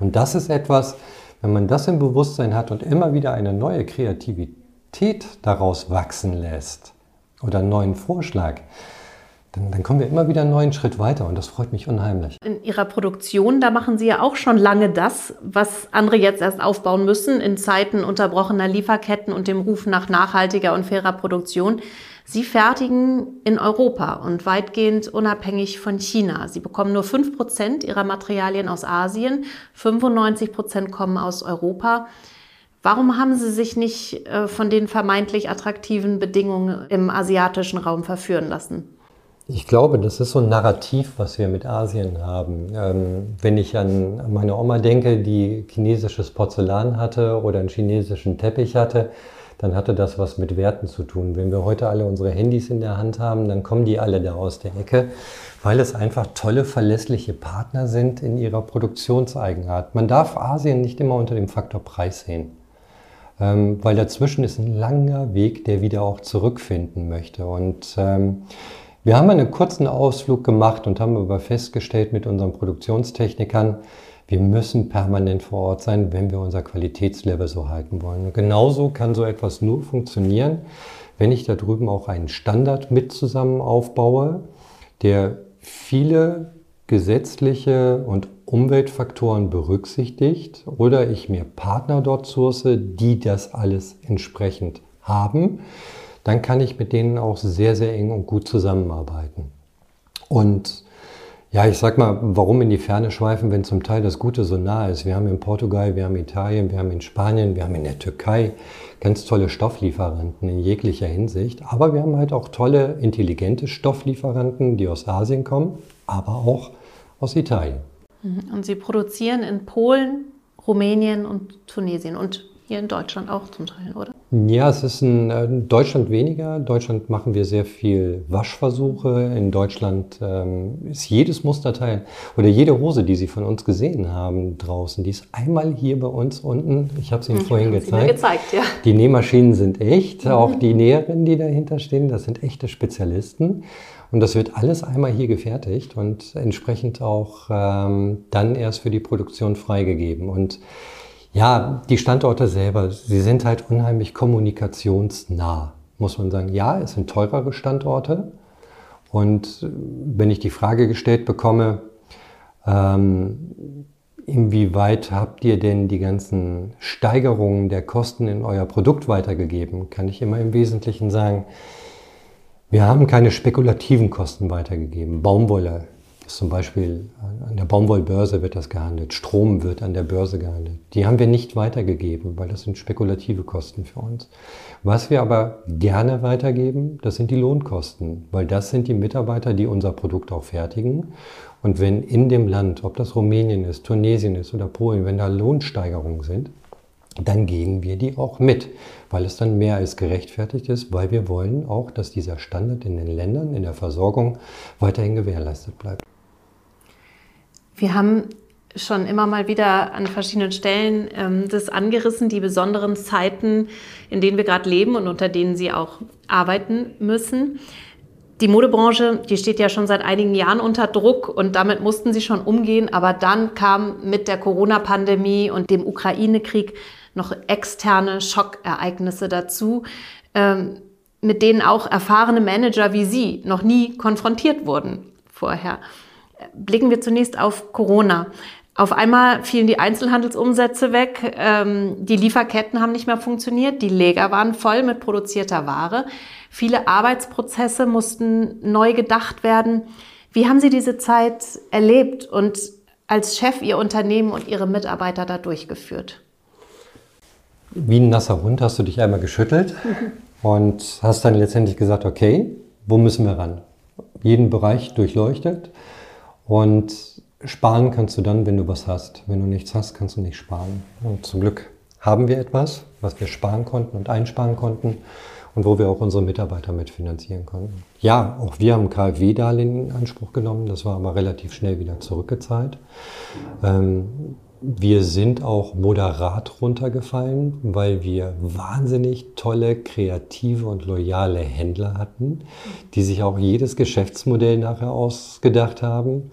Und das ist etwas, wenn man das im Bewusstsein hat und immer wieder eine neue Kreativität daraus wachsen lässt oder einen neuen Vorschlag, dann, dann, kommen wir immer wieder einen neuen Schritt weiter und das freut mich unheimlich. In Ihrer Produktion, da machen Sie ja auch schon lange das, was andere jetzt erst aufbauen müssen in Zeiten unterbrochener Lieferketten und dem Ruf nach nachhaltiger und fairer Produktion. Sie fertigen in Europa und weitgehend unabhängig von China. Sie bekommen nur 5% ihrer Materialien aus Asien, 95% kommen aus Europa. Warum haben Sie sich nicht äh, von den vermeintlich attraktiven Bedingungen im asiatischen Raum verführen lassen? Ich glaube, das ist so ein Narrativ, was wir mit Asien haben. Ähm, wenn ich an meine Oma denke, die chinesisches Porzellan hatte oder einen chinesischen Teppich hatte, dann hatte das was mit Werten zu tun. Wenn wir heute alle unsere Handys in der Hand haben, dann kommen die alle da aus der Ecke, weil es einfach tolle, verlässliche Partner sind in ihrer Produktionseigenart. Man darf Asien nicht immer unter dem Faktor Preis sehen, ähm, weil dazwischen ist ein langer Weg, der wieder auch zurückfinden möchte. Und ähm, wir haben einen kurzen Ausflug gemacht und haben aber festgestellt mit unseren Produktionstechnikern, wir müssen permanent vor Ort sein, wenn wir unser Qualitätslevel so halten wollen. Und genauso kann so etwas nur funktionieren, wenn ich da drüben auch einen Standard mit zusammen aufbaue, der viele gesetzliche und Umweltfaktoren berücksichtigt oder ich mir Partner dort source, die das alles entsprechend haben dann kann ich mit denen auch sehr, sehr eng und gut zusammenarbeiten. Und ja, ich sag mal, warum in die Ferne schweifen, wenn zum Teil das Gute so nah ist? Wir haben in Portugal, wir haben Italien, wir haben in Spanien, wir haben in der Türkei ganz tolle Stofflieferanten in jeglicher Hinsicht. Aber wir haben halt auch tolle, intelligente Stofflieferanten, die aus Asien kommen, aber auch aus Italien. Mhm. Und Sie produzieren in Polen, Rumänien und Tunesien und hier in Deutschland auch zum Teil, oder? Ja, es ist in äh, Deutschland weniger. In Deutschland machen wir sehr viel Waschversuche. In Deutschland ähm, ist jedes Musterteil oder jede Hose, die Sie von uns gesehen haben draußen, die ist einmal hier bei uns unten. Ich habe es Ihnen ich vorhin gezeigt. gezeigt ja. Die Nähmaschinen sind echt. Mhm. Auch die Näherinnen, die dahinter stehen, das sind echte Spezialisten. Und das wird alles einmal hier gefertigt und entsprechend auch ähm, dann erst für die Produktion freigegeben. Und ja, die Standorte selber, sie sind halt unheimlich kommunikationsnah, muss man sagen. Ja, es sind teurere Standorte. Und wenn ich die Frage gestellt bekomme, ähm, inwieweit habt ihr denn die ganzen Steigerungen der Kosten in euer Produkt weitergegeben, kann ich immer im Wesentlichen sagen, wir haben keine spekulativen Kosten weitergegeben. Baumwolle zum Beispiel an der Baumwollbörse wird das gehandelt, Strom wird an der Börse gehandelt. Die haben wir nicht weitergegeben, weil das sind spekulative Kosten für uns. Was wir aber gerne weitergeben, das sind die Lohnkosten, weil das sind die Mitarbeiter, die unser Produkt auch fertigen. Und wenn in dem Land, ob das Rumänien ist, Tunesien ist oder Polen, wenn da Lohnsteigerungen sind, dann gehen wir die auch mit, weil es dann mehr als gerechtfertigt ist, weil wir wollen auch, dass dieser Standard in den Ländern, in der Versorgung weiterhin gewährleistet bleibt. Wir haben schon immer mal wieder an verschiedenen Stellen ähm, das angerissen, die besonderen Zeiten, in denen wir gerade leben und unter denen Sie auch arbeiten müssen. Die Modebranche, die steht ja schon seit einigen Jahren unter Druck und damit mussten sie schon umgehen. Aber dann kam mit der Corona-Pandemie und dem Ukraine-Krieg noch externe Schockereignisse dazu, ähm, mit denen auch erfahrene Manager wie Sie noch nie konfrontiert wurden vorher blicken wir zunächst auf Corona. Auf einmal fielen die Einzelhandelsumsätze weg, ähm, die Lieferketten haben nicht mehr funktioniert, die Läger waren voll mit produzierter Ware, viele Arbeitsprozesse mussten neu gedacht werden. Wie haben Sie diese Zeit erlebt und als Chef Ihr Unternehmen und Ihre Mitarbeiter da durchgeführt? Wie ein nasser Hund hast du dich einmal geschüttelt und hast dann letztendlich gesagt, okay, wo müssen wir ran? Jeden Bereich durchleuchtet und sparen kannst du dann, wenn du was hast. Wenn du nichts hast, kannst du nicht sparen. Und zum Glück haben wir etwas, was wir sparen konnten und einsparen konnten und wo wir auch unsere Mitarbeiter mitfinanzieren konnten. Ja, auch wir haben KfW-Darlehen in Anspruch genommen, das war aber relativ schnell wieder zurückgezahlt. Ähm, wir sind auch moderat runtergefallen, weil wir wahnsinnig tolle, kreative und loyale Händler hatten, die sich auch jedes Geschäftsmodell nachher ausgedacht haben.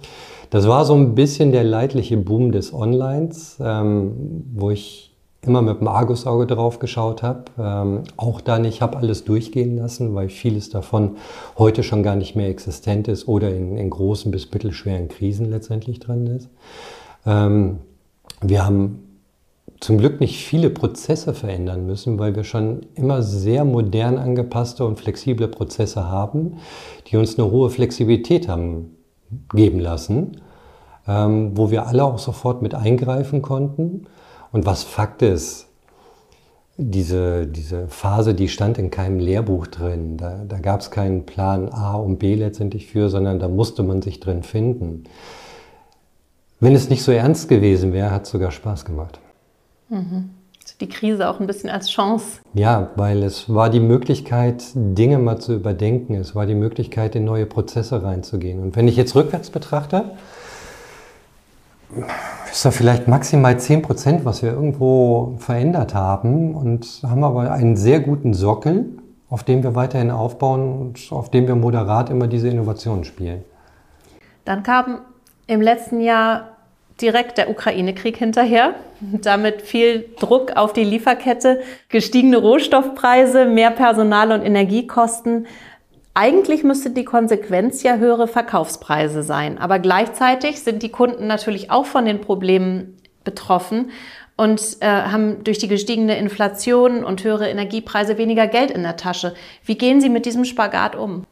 Das war so ein bisschen der leidliche Boom des Onlines, ähm, wo ich immer mit dem Argusauge drauf geschaut habe. Ähm, auch dann, ich habe alles durchgehen lassen, weil vieles davon heute schon gar nicht mehr existent ist oder in, in großen bis mittelschweren Krisen letztendlich drin ist. Ähm, wir haben zum Glück nicht viele Prozesse verändern müssen, weil wir schon immer sehr modern angepasste und flexible Prozesse haben, die uns eine hohe Flexibilität haben geben lassen, ähm, wo wir alle auch sofort mit eingreifen konnten. Und was Fakt ist, diese, diese Phase, die stand in keinem Lehrbuch drin. Da, da gab es keinen Plan A und B letztendlich für, sondern da musste man sich drin finden. Wenn es nicht so ernst gewesen wäre, hat es sogar Spaß gemacht. Mhm. Also die Krise auch ein bisschen als Chance. Ja, weil es war die Möglichkeit, Dinge mal zu überdenken. Es war die Möglichkeit, in neue Prozesse reinzugehen. Und wenn ich jetzt rückwärts betrachte, ist da vielleicht maximal 10 Prozent, was wir irgendwo verändert haben und haben aber einen sehr guten Sockel, auf dem wir weiterhin aufbauen und auf dem wir moderat immer diese Innovationen spielen. Dann kam im letzten Jahr direkt der Ukraine-Krieg hinterher. Damit viel Druck auf die Lieferkette, gestiegene Rohstoffpreise, mehr Personal- und Energiekosten. Eigentlich müsste die Konsequenz ja höhere Verkaufspreise sein. Aber gleichzeitig sind die Kunden natürlich auch von den Problemen betroffen und äh, haben durch die gestiegene Inflation und höhere Energiepreise weniger Geld in der Tasche. Wie gehen Sie mit diesem Spagat um?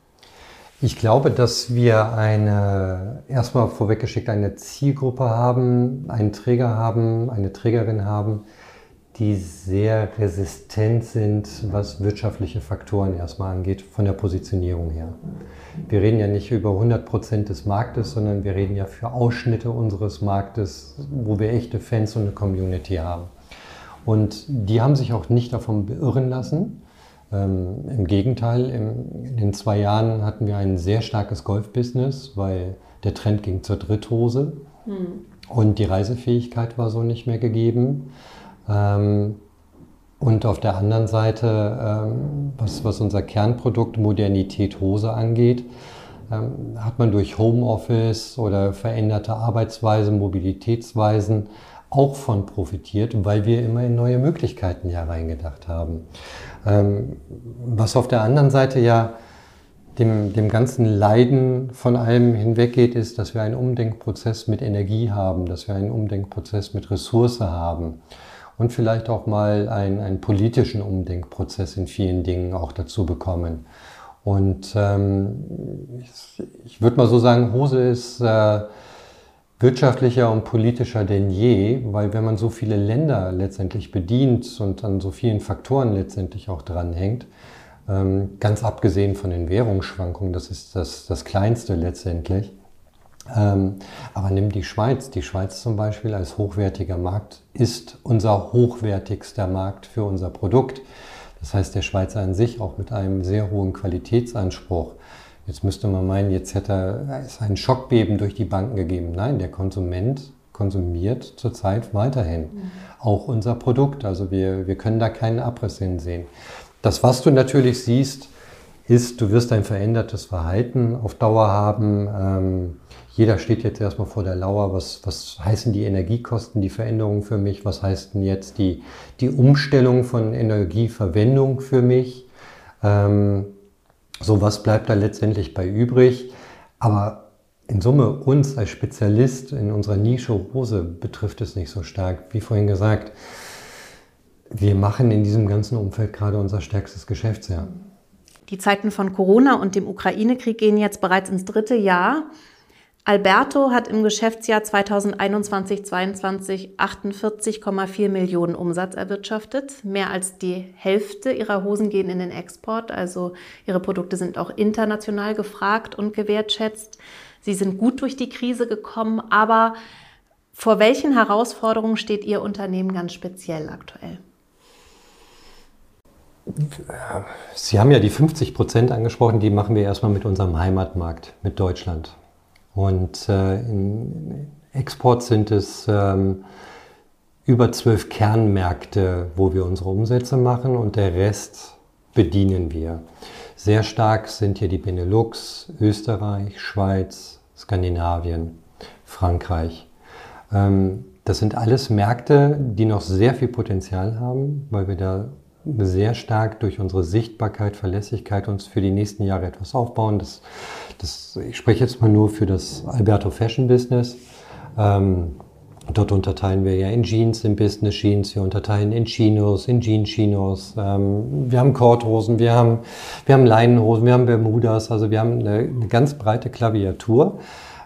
Ich glaube, dass wir eine, erstmal vorweggeschickt, eine Zielgruppe haben, einen Träger haben, eine Trägerin haben, die sehr resistent sind, was wirtschaftliche Faktoren erstmal angeht, von der Positionierung her. Wir reden ja nicht über 100 Prozent des Marktes, sondern wir reden ja für Ausschnitte unseres Marktes, wo wir echte Fans und eine Community haben. Und die haben sich auch nicht davon beirren lassen, ähm, Im Gegenteil, im, in den zwei Jahren hatten wir ein sehr starkes Golf-Business, weil der Trend ging zur Dritthose hm. und die Reisefähigkeit war so nicht mehr gegeben. Ähm, und auf der anderen Seite, ähm, was, was unser Kernprodukt Modernität Hose angeht, ähm, hat man durch Homeoffice oder veränderte Arbeitsweisen, Mobilitätsweisen auch von profitiert, weil wir immer in neue Möglichkeiten ja reingedacht haben. Ähm, was auf der anderen Seite ja dem, dem ganzen Leiden von allem hinweggeht, ist, dass wir einen Umdenkprozess mit Energie haben, dass wir einen Umdenkprozess mit Ressource haben und vielleicht auch mal einen, einen politischen Umdenkprozess in vielen Dingen auch dazu bekommen. Und ähm, ich, ich würde mal so sagen, Hose ist äh, wirtschaftlicher und politischer denn je, weil wenn man so viele Länder letztendlich bedient und an so vielen Faktoren letztendlich auch dranhängt, ähm, ganz abgesehen von den Währungsschwankungen, das ist das, das Kleinste letztendlich. Ähm, aber nimm die Schweiz. Die Schweiz zum Beispiel als hochwertiger Markt ist unser hochwertigster Markt für unser Produkt. Das heißt, der Schweizer an sich auch mit einem sehr hohen Qualitätsanspruch Jetzt müsste man meinen, jetzt hätte es ein Schockbeben durch die Banken gegeben. Nein, der Konsument konsumiert zurzeit weiterhin mhm. auch unser Produkt. Also wir, wir können da keinen Abriss hinsehen. Das, was du natürlich siehst, ist, du wirst ein verändertes Verhalten auf Dauer haben. Ähm, jeder steht jetzt erstmal vor der Lauer. Was, was heißen die Energiekosten, die Veränderungen für mich? Was heißt denn jetzt die, die Umstellung von Energieverwendung für mich? Ähm, so, was bleibt da letztendlich bei übrig? Aber in Summe uns als Spezialist in unserer Nische Hose betrifft es nicht so stark. Wie vorhin gesagt, wir machen in diesem ganzen Umfeld gerade unser stärkstes Geschäftsjahr. Die Zeiten von Corona und dem Ukraine-Krieg gehen jetzt bereits ins dritte Jahr. Alberto hat im Geschäftsjahr 2021-22 48,4 Millionen Umsatz erwirtschaftet. Mehr als die Hälfte ihrer Hosen gehen in den Export, also ihre Produkte sind auch international gefragt und gewertschätzt. Sie sind gut durch die Krise gekommen, aber vor welchen Herausforderungen steht Ihr Unternehmen ganz speziell aktuell? Sie haben ja die 50 Prozent angesprochen, die machen wir erstmal mit unserem Heimatmarkt, mit Deutschland. Und äh, im Export sind es ähm, über zwölf Kernmärkte, wo wir unsere Umsätze machen und der Rest bedienen wir. Sehr stark sind hier die Benelux, Österreich, Schweiz, Skandinavien, Frankreich. Ähm, das sind alles Märkte, die noch sehr viel Potenzial haben, weil wir da sehr stark durch unsere Sichtbarkeit, Verlässlichkeit uns für die nächsten Jahre etwas aufbauen. Das, das, ich spreche jetzt mal nur für das Alberto Fashion Business. Ähm, dort unterteilen wir ja in Jeans, in Business Jeans, wir unterteilen in Chinos, in Jeans-Chinos. Ähm, wir haben Korthosen, wir haben, wir haben Leinenhosen, wir haben Bermudas. Also wir haben eine, eine ganz breite Klaviatur,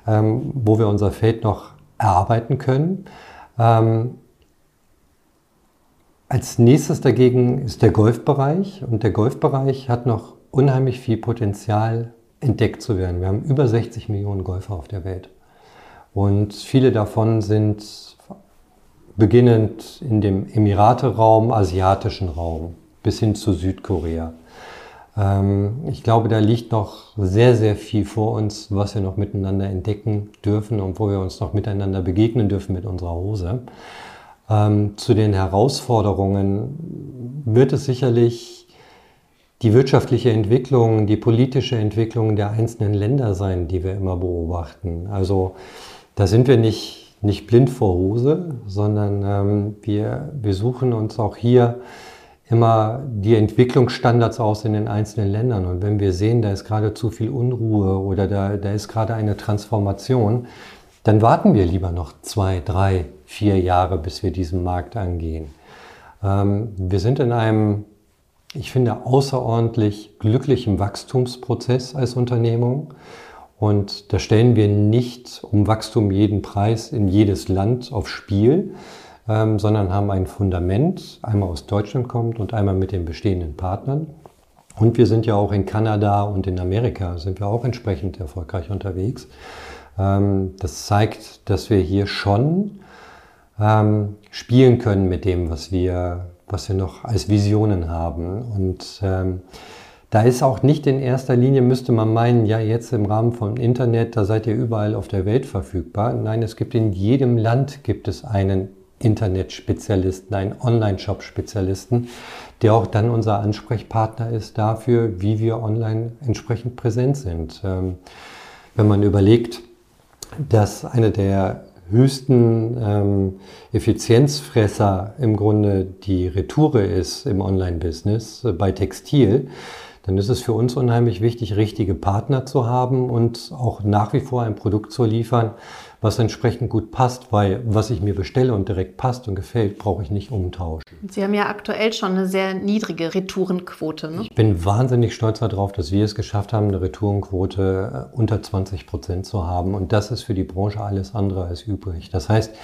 ähm, wo wir unser Feld noch erarbeiten können. Ähm, als nächstes dagegen ist der Golfbereich und der Golfbereich hat noch unheimlich viel Potenzial entdeckt zu werden. Wir haben über 60 Millionen Golfer auf der Welt und viele davon sind beginnend in dem Emirate-Raum, asiatischen Raum bis hin zu Südkorea. Ähm, ich glaube, da liegt noch sehr, sehr viel vor uns, was wir noch miteinander entdecken dürfen und wo wir uns noch miteinander begegnen dürfen mit unserer Hose. Ähm, zu den Herausforderungen wird es sicherlich die wirtschaftliche Entwicklung, die politische Entwicklung der einzelnen Länder sein, die wir immer beobachten. Also da sind wir nicht, nicht blind vor Hose, sondern ähm, wir, wir suchen uns auch hier immer die Entwicklungsstandards aus in den einzelnen Ländern. Und wenn wir sehen, da ist gerade zu viel Unruhe oder da, da ist gerade eine Transformation, dann warten wir lieber noch zwei, drei, vier Jahre, bis wir diesen Markt angehen. Ähm, wir sind in einem, ich finde, außerordentlich glücklichen Wachstumsprozess als Unternehmung. Und da stellen wir nicht um Wachstum jeden Preis in jedes Land aufs Spiel, ähm, sondern haben ein Fundament, einmal aus Deutschland kommt und einmal mit den bestehenden Partnern. Und wir sind ja auch in Kanada und in Amerika, sind wir auch entsprechend erfolgreich unterwegs. Ähm, das zeigt, dass wir hier schon ähm, spielen können mit dem, was wir, was wir noch als Visionen haben. Und ähm, da ist auch nicht in erster Linie, müsste man meinen, ja, jetzt im Rahmen von Internet, da seid ihr überall auf der Welt verfügbar. Nein, es gibt in jedem Land gibt es einen Internetspezialisten, einen Online-Shop-Spezialisten, der auch dann unser Ansprechpartner ist dafür, wie wir online entsprechend präsent sind. Ähm, wenn man überlegt, dass eine der höchsten ähm, Effizienzfresser im Grunde die Retoure ist im Online-Business äh, bei Textil, dann ist es für uns unheimlich wichtig, richtige Partner zu haben und auch nach wie vor ein Produkt zu liefern, was entsprechend gut passt, weil was ich mir bestelle und direkt passt und gefällt, brauche ich nicht umtauschen. Sie haben ja aktuell schon eine sehr niedrige Retourenquote. Ne? Ich bin wahnsinnig stolz darauf, dass wir es geschafft haben, eine Retourenquote äh, unter 20 Prozent zu haben. Und das ist für die Branche alles andere als übrig. Das heißt,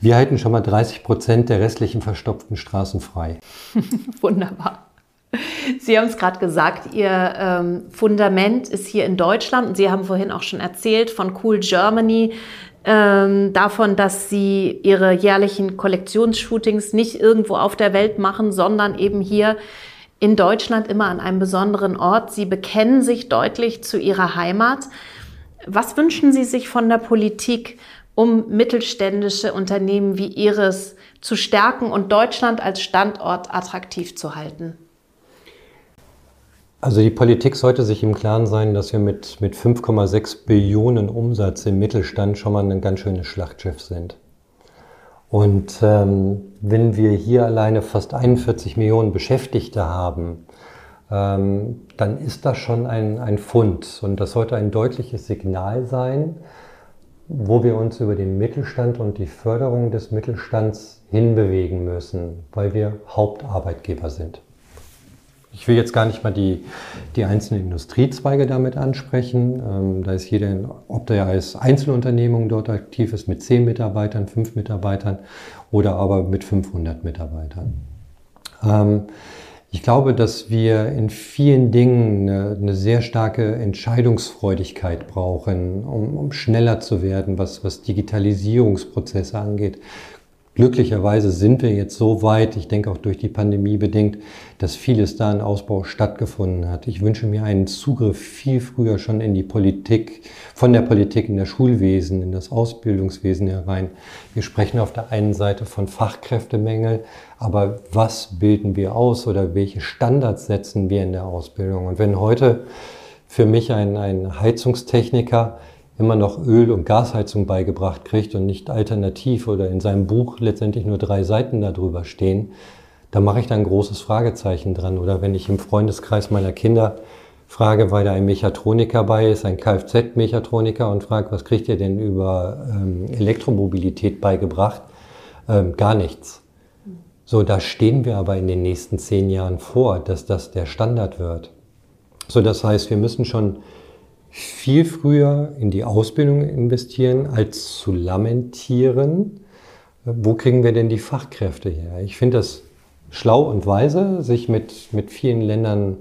wir halten schon mal 30 Prozent der restlichen verstopften Straßen frei. Wunderbar. Sie haben es gerade gesagt, Ihr ähm, Fundament ist hier in Deutschland und Sie haben vorhin auch schon erzählt von Cool Germany, ähm, davon, dass Sie Ihre jährlichen Kollektionsshootings nicht irgendwo auf der Welt machen, sondern eben hier in Deutschland immer an einem besonderen Ort. Sie bekennen sich deutlich zu Ihrer Heimat. Was wünschen Sie sich von der Politik, um mittelständische Unternehmen wie Ihres zu stärken und Deutschland als Standort attraktiv zu halten? Also die Politik sollte sich im Klaren sein, dass wir mit, mit 5,6 Billionen Umsatz im Mittelstand schon mal ein ganz schönes Schlachtschiff sind. Und ähm, wenn wir hier alleine fast 41 Millionen Beschäftigte haben, ähm, dann ist das schon ein, ein Fund. Und das sollte ein deutliches Signal sein, wo wir uns über den Mittelstand und die Förderung des Mittelstands hinbewegen müssen, weil wir Hauptarbeitgeber sind. Ich will jetzt gar nicht mal die, die einzelnen Industriezweige damit ansprechen. Ähm, da ist jeder, ob der als Einzelunternehmung dort aktiv ist mit 10 Mitarbeitern, 5 Mitarbeitern oder aber mit 500 Mitarbeitern. Ähm, ich glaube, dass wir in vielen Dingen eine, eine sehr starke Entscheidungsfreudigkeit brauchen, um, um, schneller zu werden, was, was Digitalisierungsprozesse angeht. Glücklicherweise sind wir jetzt so weit, ich denke auch durch die Pandemie bedingt, dass vieles da in Ausbau stattgefunden hat. Ich wünsche mir einen Zugriff viel früher schon in die Politik, von der Politik in das Schulwesen, in das Ausbildungswesen herein. Wir sprechen auf der einen Seite von Fachkräftemängel, aber was bilden wir aus oder welche Standards setzen wir in der Ausbildung? Und wenn heute für mich ein, ein Heizungstechniker immer noch Öl- und Gasheizung beigebracht kriegt und nicht alternativ oder in seinem Buch letztendlich nur drei Seiten darüber stehen, da mache ich da ein großes Fragezeichen dran. Oder wenn ich im Freundeskreis meiner Kinder frage, weil da ein Mechatroniker bei ist, ein Kfz-Mechatroniker und frage, was kriegt ihr denn über ähm, Elektromobilität beigebracht? Ähm, gar nichts. So, da stehen wir aber in den nächsten zehn Jahren vor, dass das der Standard wird. So, das heißt, wir müssen schon viel früher in die Ausbildung investieren, als zu lamentieren. Wo kriegen wir denn die Fachkräfte her? Ich finde das schlau und weise, sich mit, mit vielen Ländern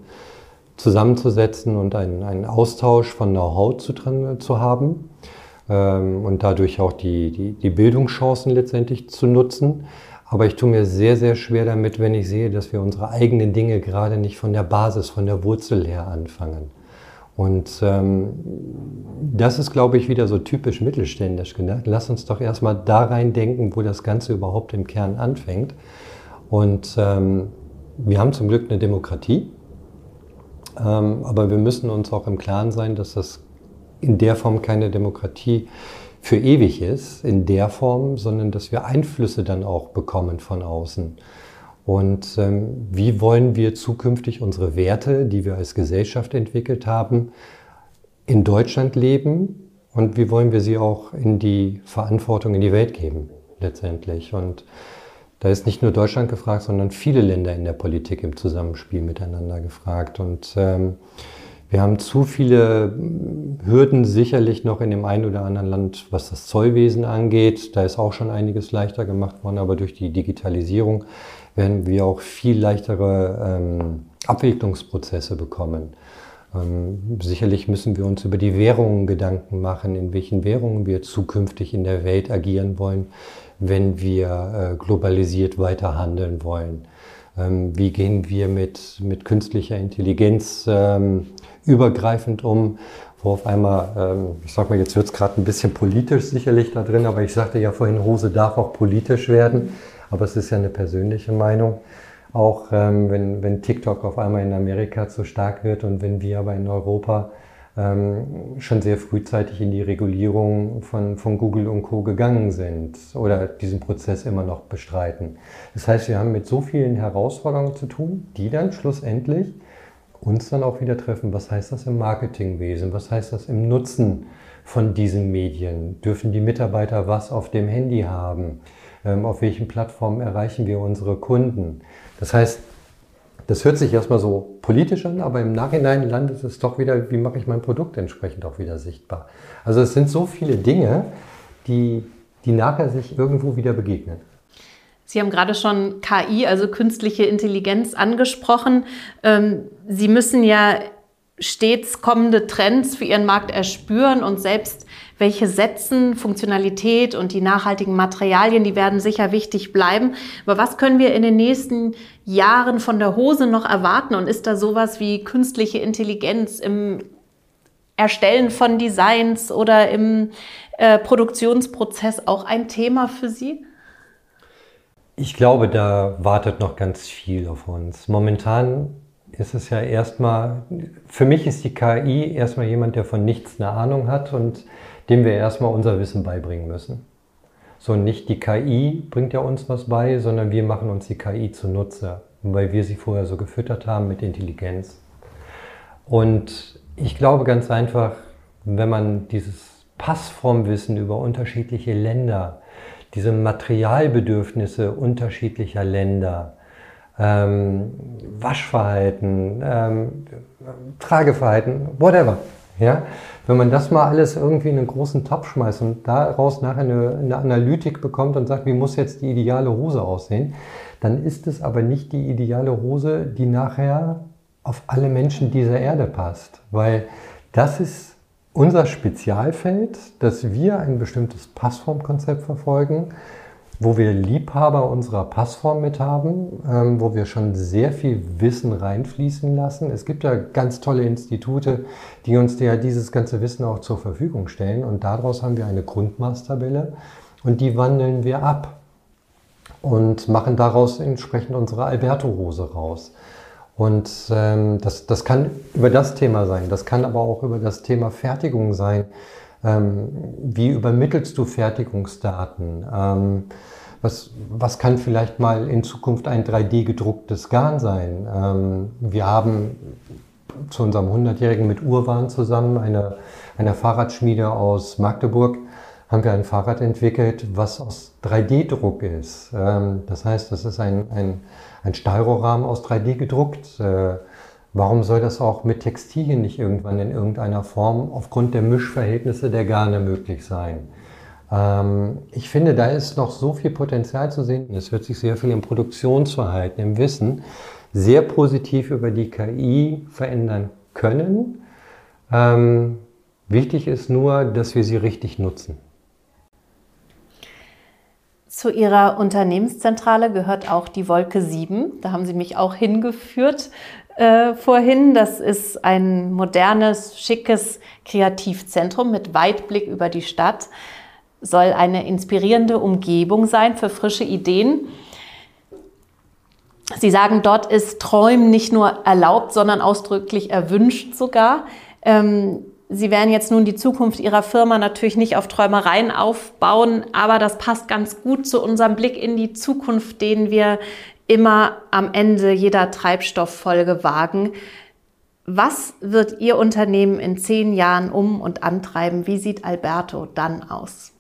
zusammenzusetzen und einen, einen Austausch von Know-how zu, zu haben ähm, und dadurch auch die, die, die Bildungschancen letztendlich zu nutzen. Aber ich tue mir sehr, sehr schwer damit, wenn ich sehe, dass wir unsere eigenen Dinge gerade nicht von der Basis, von der Wurzel her anfangen. Und ähm, das ist, glaube ich, wieder so typisch mittelständisch gedacht. Lass uns doch erstmal da rein denken, wo das Ganze überhaupt im Kern anfängt. Und ähm, wir haben zum Glück eine Demokratie, ähm, aber wir müssen uns auch im Klaren sein, dass das in der Form keine Demokratie für ewig ist, in der Form, sondern dass wir Einflüsse dann auch bekommen von außen. Und ähm, wie wollen wir zukünftig unsere Werte, die wir als Gesellschaft entwickelt haben, in Deutschland leben und wie wollen wir sie auch in die Verantwortung in die Welt geben letztendlich. Und da ist nicht nur Deutschland gefragt, sondern viele Länder in der Politik im Zusammenspiel miteinander gefragt. Und ähm, wir haben zu viele Hürden sicherlich noch in dem einen oder anderen Land, was das Zollwesen angeht. Da ist auch schon einiges leichter gemacht worden, aber durch die Digitalisierung werden wir auch viel leichtere ähm, Abwicklungsprozesse bekommen. Ähm, sicherlich müssen wir uns über die Währungen Gedanken machen, in welchen Währungen wir zukünftig in der Welt agieren wollen, wenn wir äh, globalisiert weiter handeln wollen. Ähm, wie gehen wir mit, mit künstlicher Intelligenz ähm, übergreifend um? Wo auf einmal, ähm, ich sag mal, jetzt wird es gerade ein bisschen politisch sicherlich da drin, aber ich sagte ja vorhin, Hose darf auch politisch werden aber es ist ja eine persönliche Meinung. Auch ähm, wenn, wenn TikTok auf einmal in Amerika zu stark wird und wenn wir aber in Europa ähm, schon sehr frühzeitig in die Regulierung von, von Google und Co. gegangen sind oder diesen Prozess immer noch bestreiten. Das heißt, wir haben mit so vielen Herausforderungen zu tun, die dann schlussendlich uns dann auch wieder treffen. Was heißt das im Marketingwesen? Was heißt das im Nutzen von diesen Medien? Dürfen die Mitarbeiter was auf dem Handy haben? Ähm, auf welchen Plattformen erreichen wir unsere Kunden. Das heißt, das hört sich erstmal so politisch an, aber im Nachhinein landet es doch wieder, wie mache ich mein Produkt entsprechend auch wieder sichtbar. Also es sind so viele Dinge, die, die nachher sich irgendwo wieder begegnen. Sie haben gerade schon KI, also künstliche Intelligenz, angesprochen. Ähm, Sie müssen ja stets kommende Trends für Ihren Markt erspüren und selbst welche setzen, Funktionalität und die nachhaltigen Materialien, die werden sicher wichtig bleiben. Aber was können wir in den nächsten Jahren von der Hose noch erwarten? Und ist da sowas wie künstliche Intelligenz im Erstellen von Designs oder im äh, Produktionsprozess auch ein Thema für Sie? Ich glaube, da wartet noch ganz viel auf uns. Momentan ist es ja erstmal, für mich ist die KI erstmal jemand, der von nichts eine Ahnung hat und dem wir erstmal unser Wissen beibringen müssen. So nicht die KI bringt ja uns was bei, sondern wir machen uns die KI zunutze, weil wir sie vorher so gefüttert haben mit Intelligenz. Und ich glaube ganz einfach, wenn man dieses Passformwissen über unterschiedliche Länder, diese Materialbedürfnisse unterschiedlicher Länder, ähm, Waschverhalten, ähm, Trageverhalten, whatever, ja, wenn man das mal alles irgendwie in einen großen Topf schmeißt und daraus nachher eine, eine Analytik bekommt und sagt, wie muss jetzt die ideale Hose aussehen, dann ist es aber nicht die ideale Hose, die nachher auf alle Menschen dieser Erde passt. Weil das ist unser Spezialfeld, dass wir ein bestimmtes Passformkonzept verfolgen wo wir Liebhaber unserer Passform mit haben, ähm, wo wir schon sehr viel Wissen reinfließen lassen. Es gibt ja ganz tolle Institute, die uns ja dieses ganze Wissen auch zur Verfügung stellen. Und daraus haben wir eine Grundmaßtabelle und die wandeln wir ab und machen daraus entsprechend unsere Alberto-Rose raus. Und ähm, das, das kann über das Thema sein, das kann aber auch über das Thema Fertigung sein. Ähm, wie übermittelst du Fertigungsdaten? Ähm, was, was kann vielleicht mal in Zukunft ein 3D-gedrucktes Garn sein? Ähm, wir haben zu unserem 100-Jährigen mit Urwahn zusammen, einer eine Fahrradschmiede aus Magdeburg, haben wir ein Fahrrad entwickelt, was aus 3D-Druck ist. Ähm, das heißt, das ist ein, ein, ein Stahlrohrrahmen aus 3D gedruckt. Äh, warum soll das auch mit Textilien nicht irgendwann in irgendeiner Form aufgrund der Mischverhältnisse der Garne möglich sein? Ähm, ich finde, da ist noch so viel Potenzial zu sehen. Es wird sich sehr viel im Produktionsverhalten, im Wissen sehr positiv über die KI verändern können. Ähm, wichtig ist nur, dass wir sie richtig nutzen. Zu Ihrer Unternehmenszentrale gehört auch die Wolke 7. Da haben Sie mich auch hingeführt äh, vorhin. Das ist ein modernes, schickes Kreativzentrum mit Weitblick über die Stadt soll eine inspirierende Umgebung sein für frische Ideen. Sie sagen, dort ist Träumen nicht nur erlaubt, sondern ausdrücklich erwünscht sogar. Ähm, Sie werden jetzt nun die Zukunft Ihrer Firma natürlich nicht auf Träumereien aufbauen, aber das passt ganz gut zu unserem Blick in die Zukunft, den wir immer am Ende jeder Treibstofffolge wagen. Was wird Ihr Unternehmen in zehn Jahren um und antreiben? Wie sieht Alberto dann aus?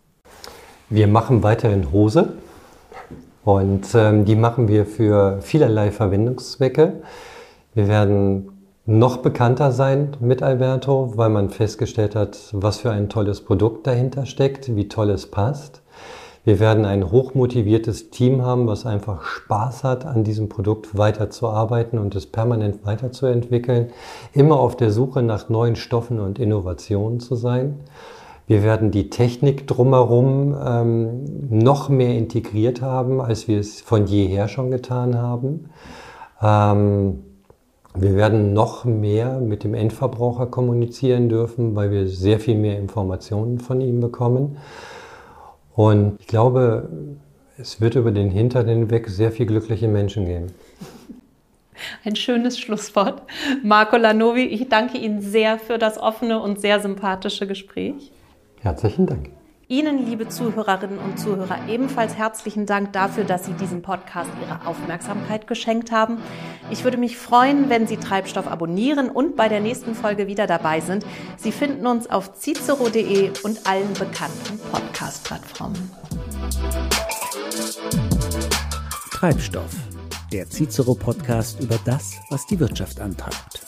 Wir machen weiterhin Hose und ähm, die machen wir für vielerlei Verwendungszwecke. Wir werden noch bekannter sein mit Alberto, weil man festgestellt hat, was für ein tolles Produkt dahinter steckt, wie toll es passt. Wir werden ein hochmotiviertes Team haben, was einfach Spaß hat, an diesem Produkt weiterzuarbeiten und es permanent weiterzuentwickeln, immer auf der Suche nach neuen Stoffen und Innovationen zu sein. Wir werden die Technik drumherum ähm, noch mehr integriert haben, als wir es von jeher schon getan haben. Ähm, wir werden noch mehr mit dem Endverbraucher kommunizieren dürfen, weil wir sehr viel mehr Informationen von ihm bekommen. Und ich glaube, es wird über den Hintern hinweg sehr viel glückliche Menschen geben. Ein schönes Schlusswort. Marco Lanovi, ich danke Ihnen sehr für das offene und sehr sympathische Gespräch. Herzlichen Dank. Ihnen, liebe Zuhörerinnen und Zuhörer, ebenfalls herzlichen Dank dafür, dass Sie diesem Podcast Ihre Aufmerksamkeit geschenkt haben. Ich würde mich freuen, wenn Sie Treibstoff abonnieren und bei der nächsten Folge wieder dabei sind. Sie finden uns auf cicero.de und allen bekannten Podcast-Plattformen. Treibstoff, der Cicero-Podcast über das, was die Wirtschaft antreibt.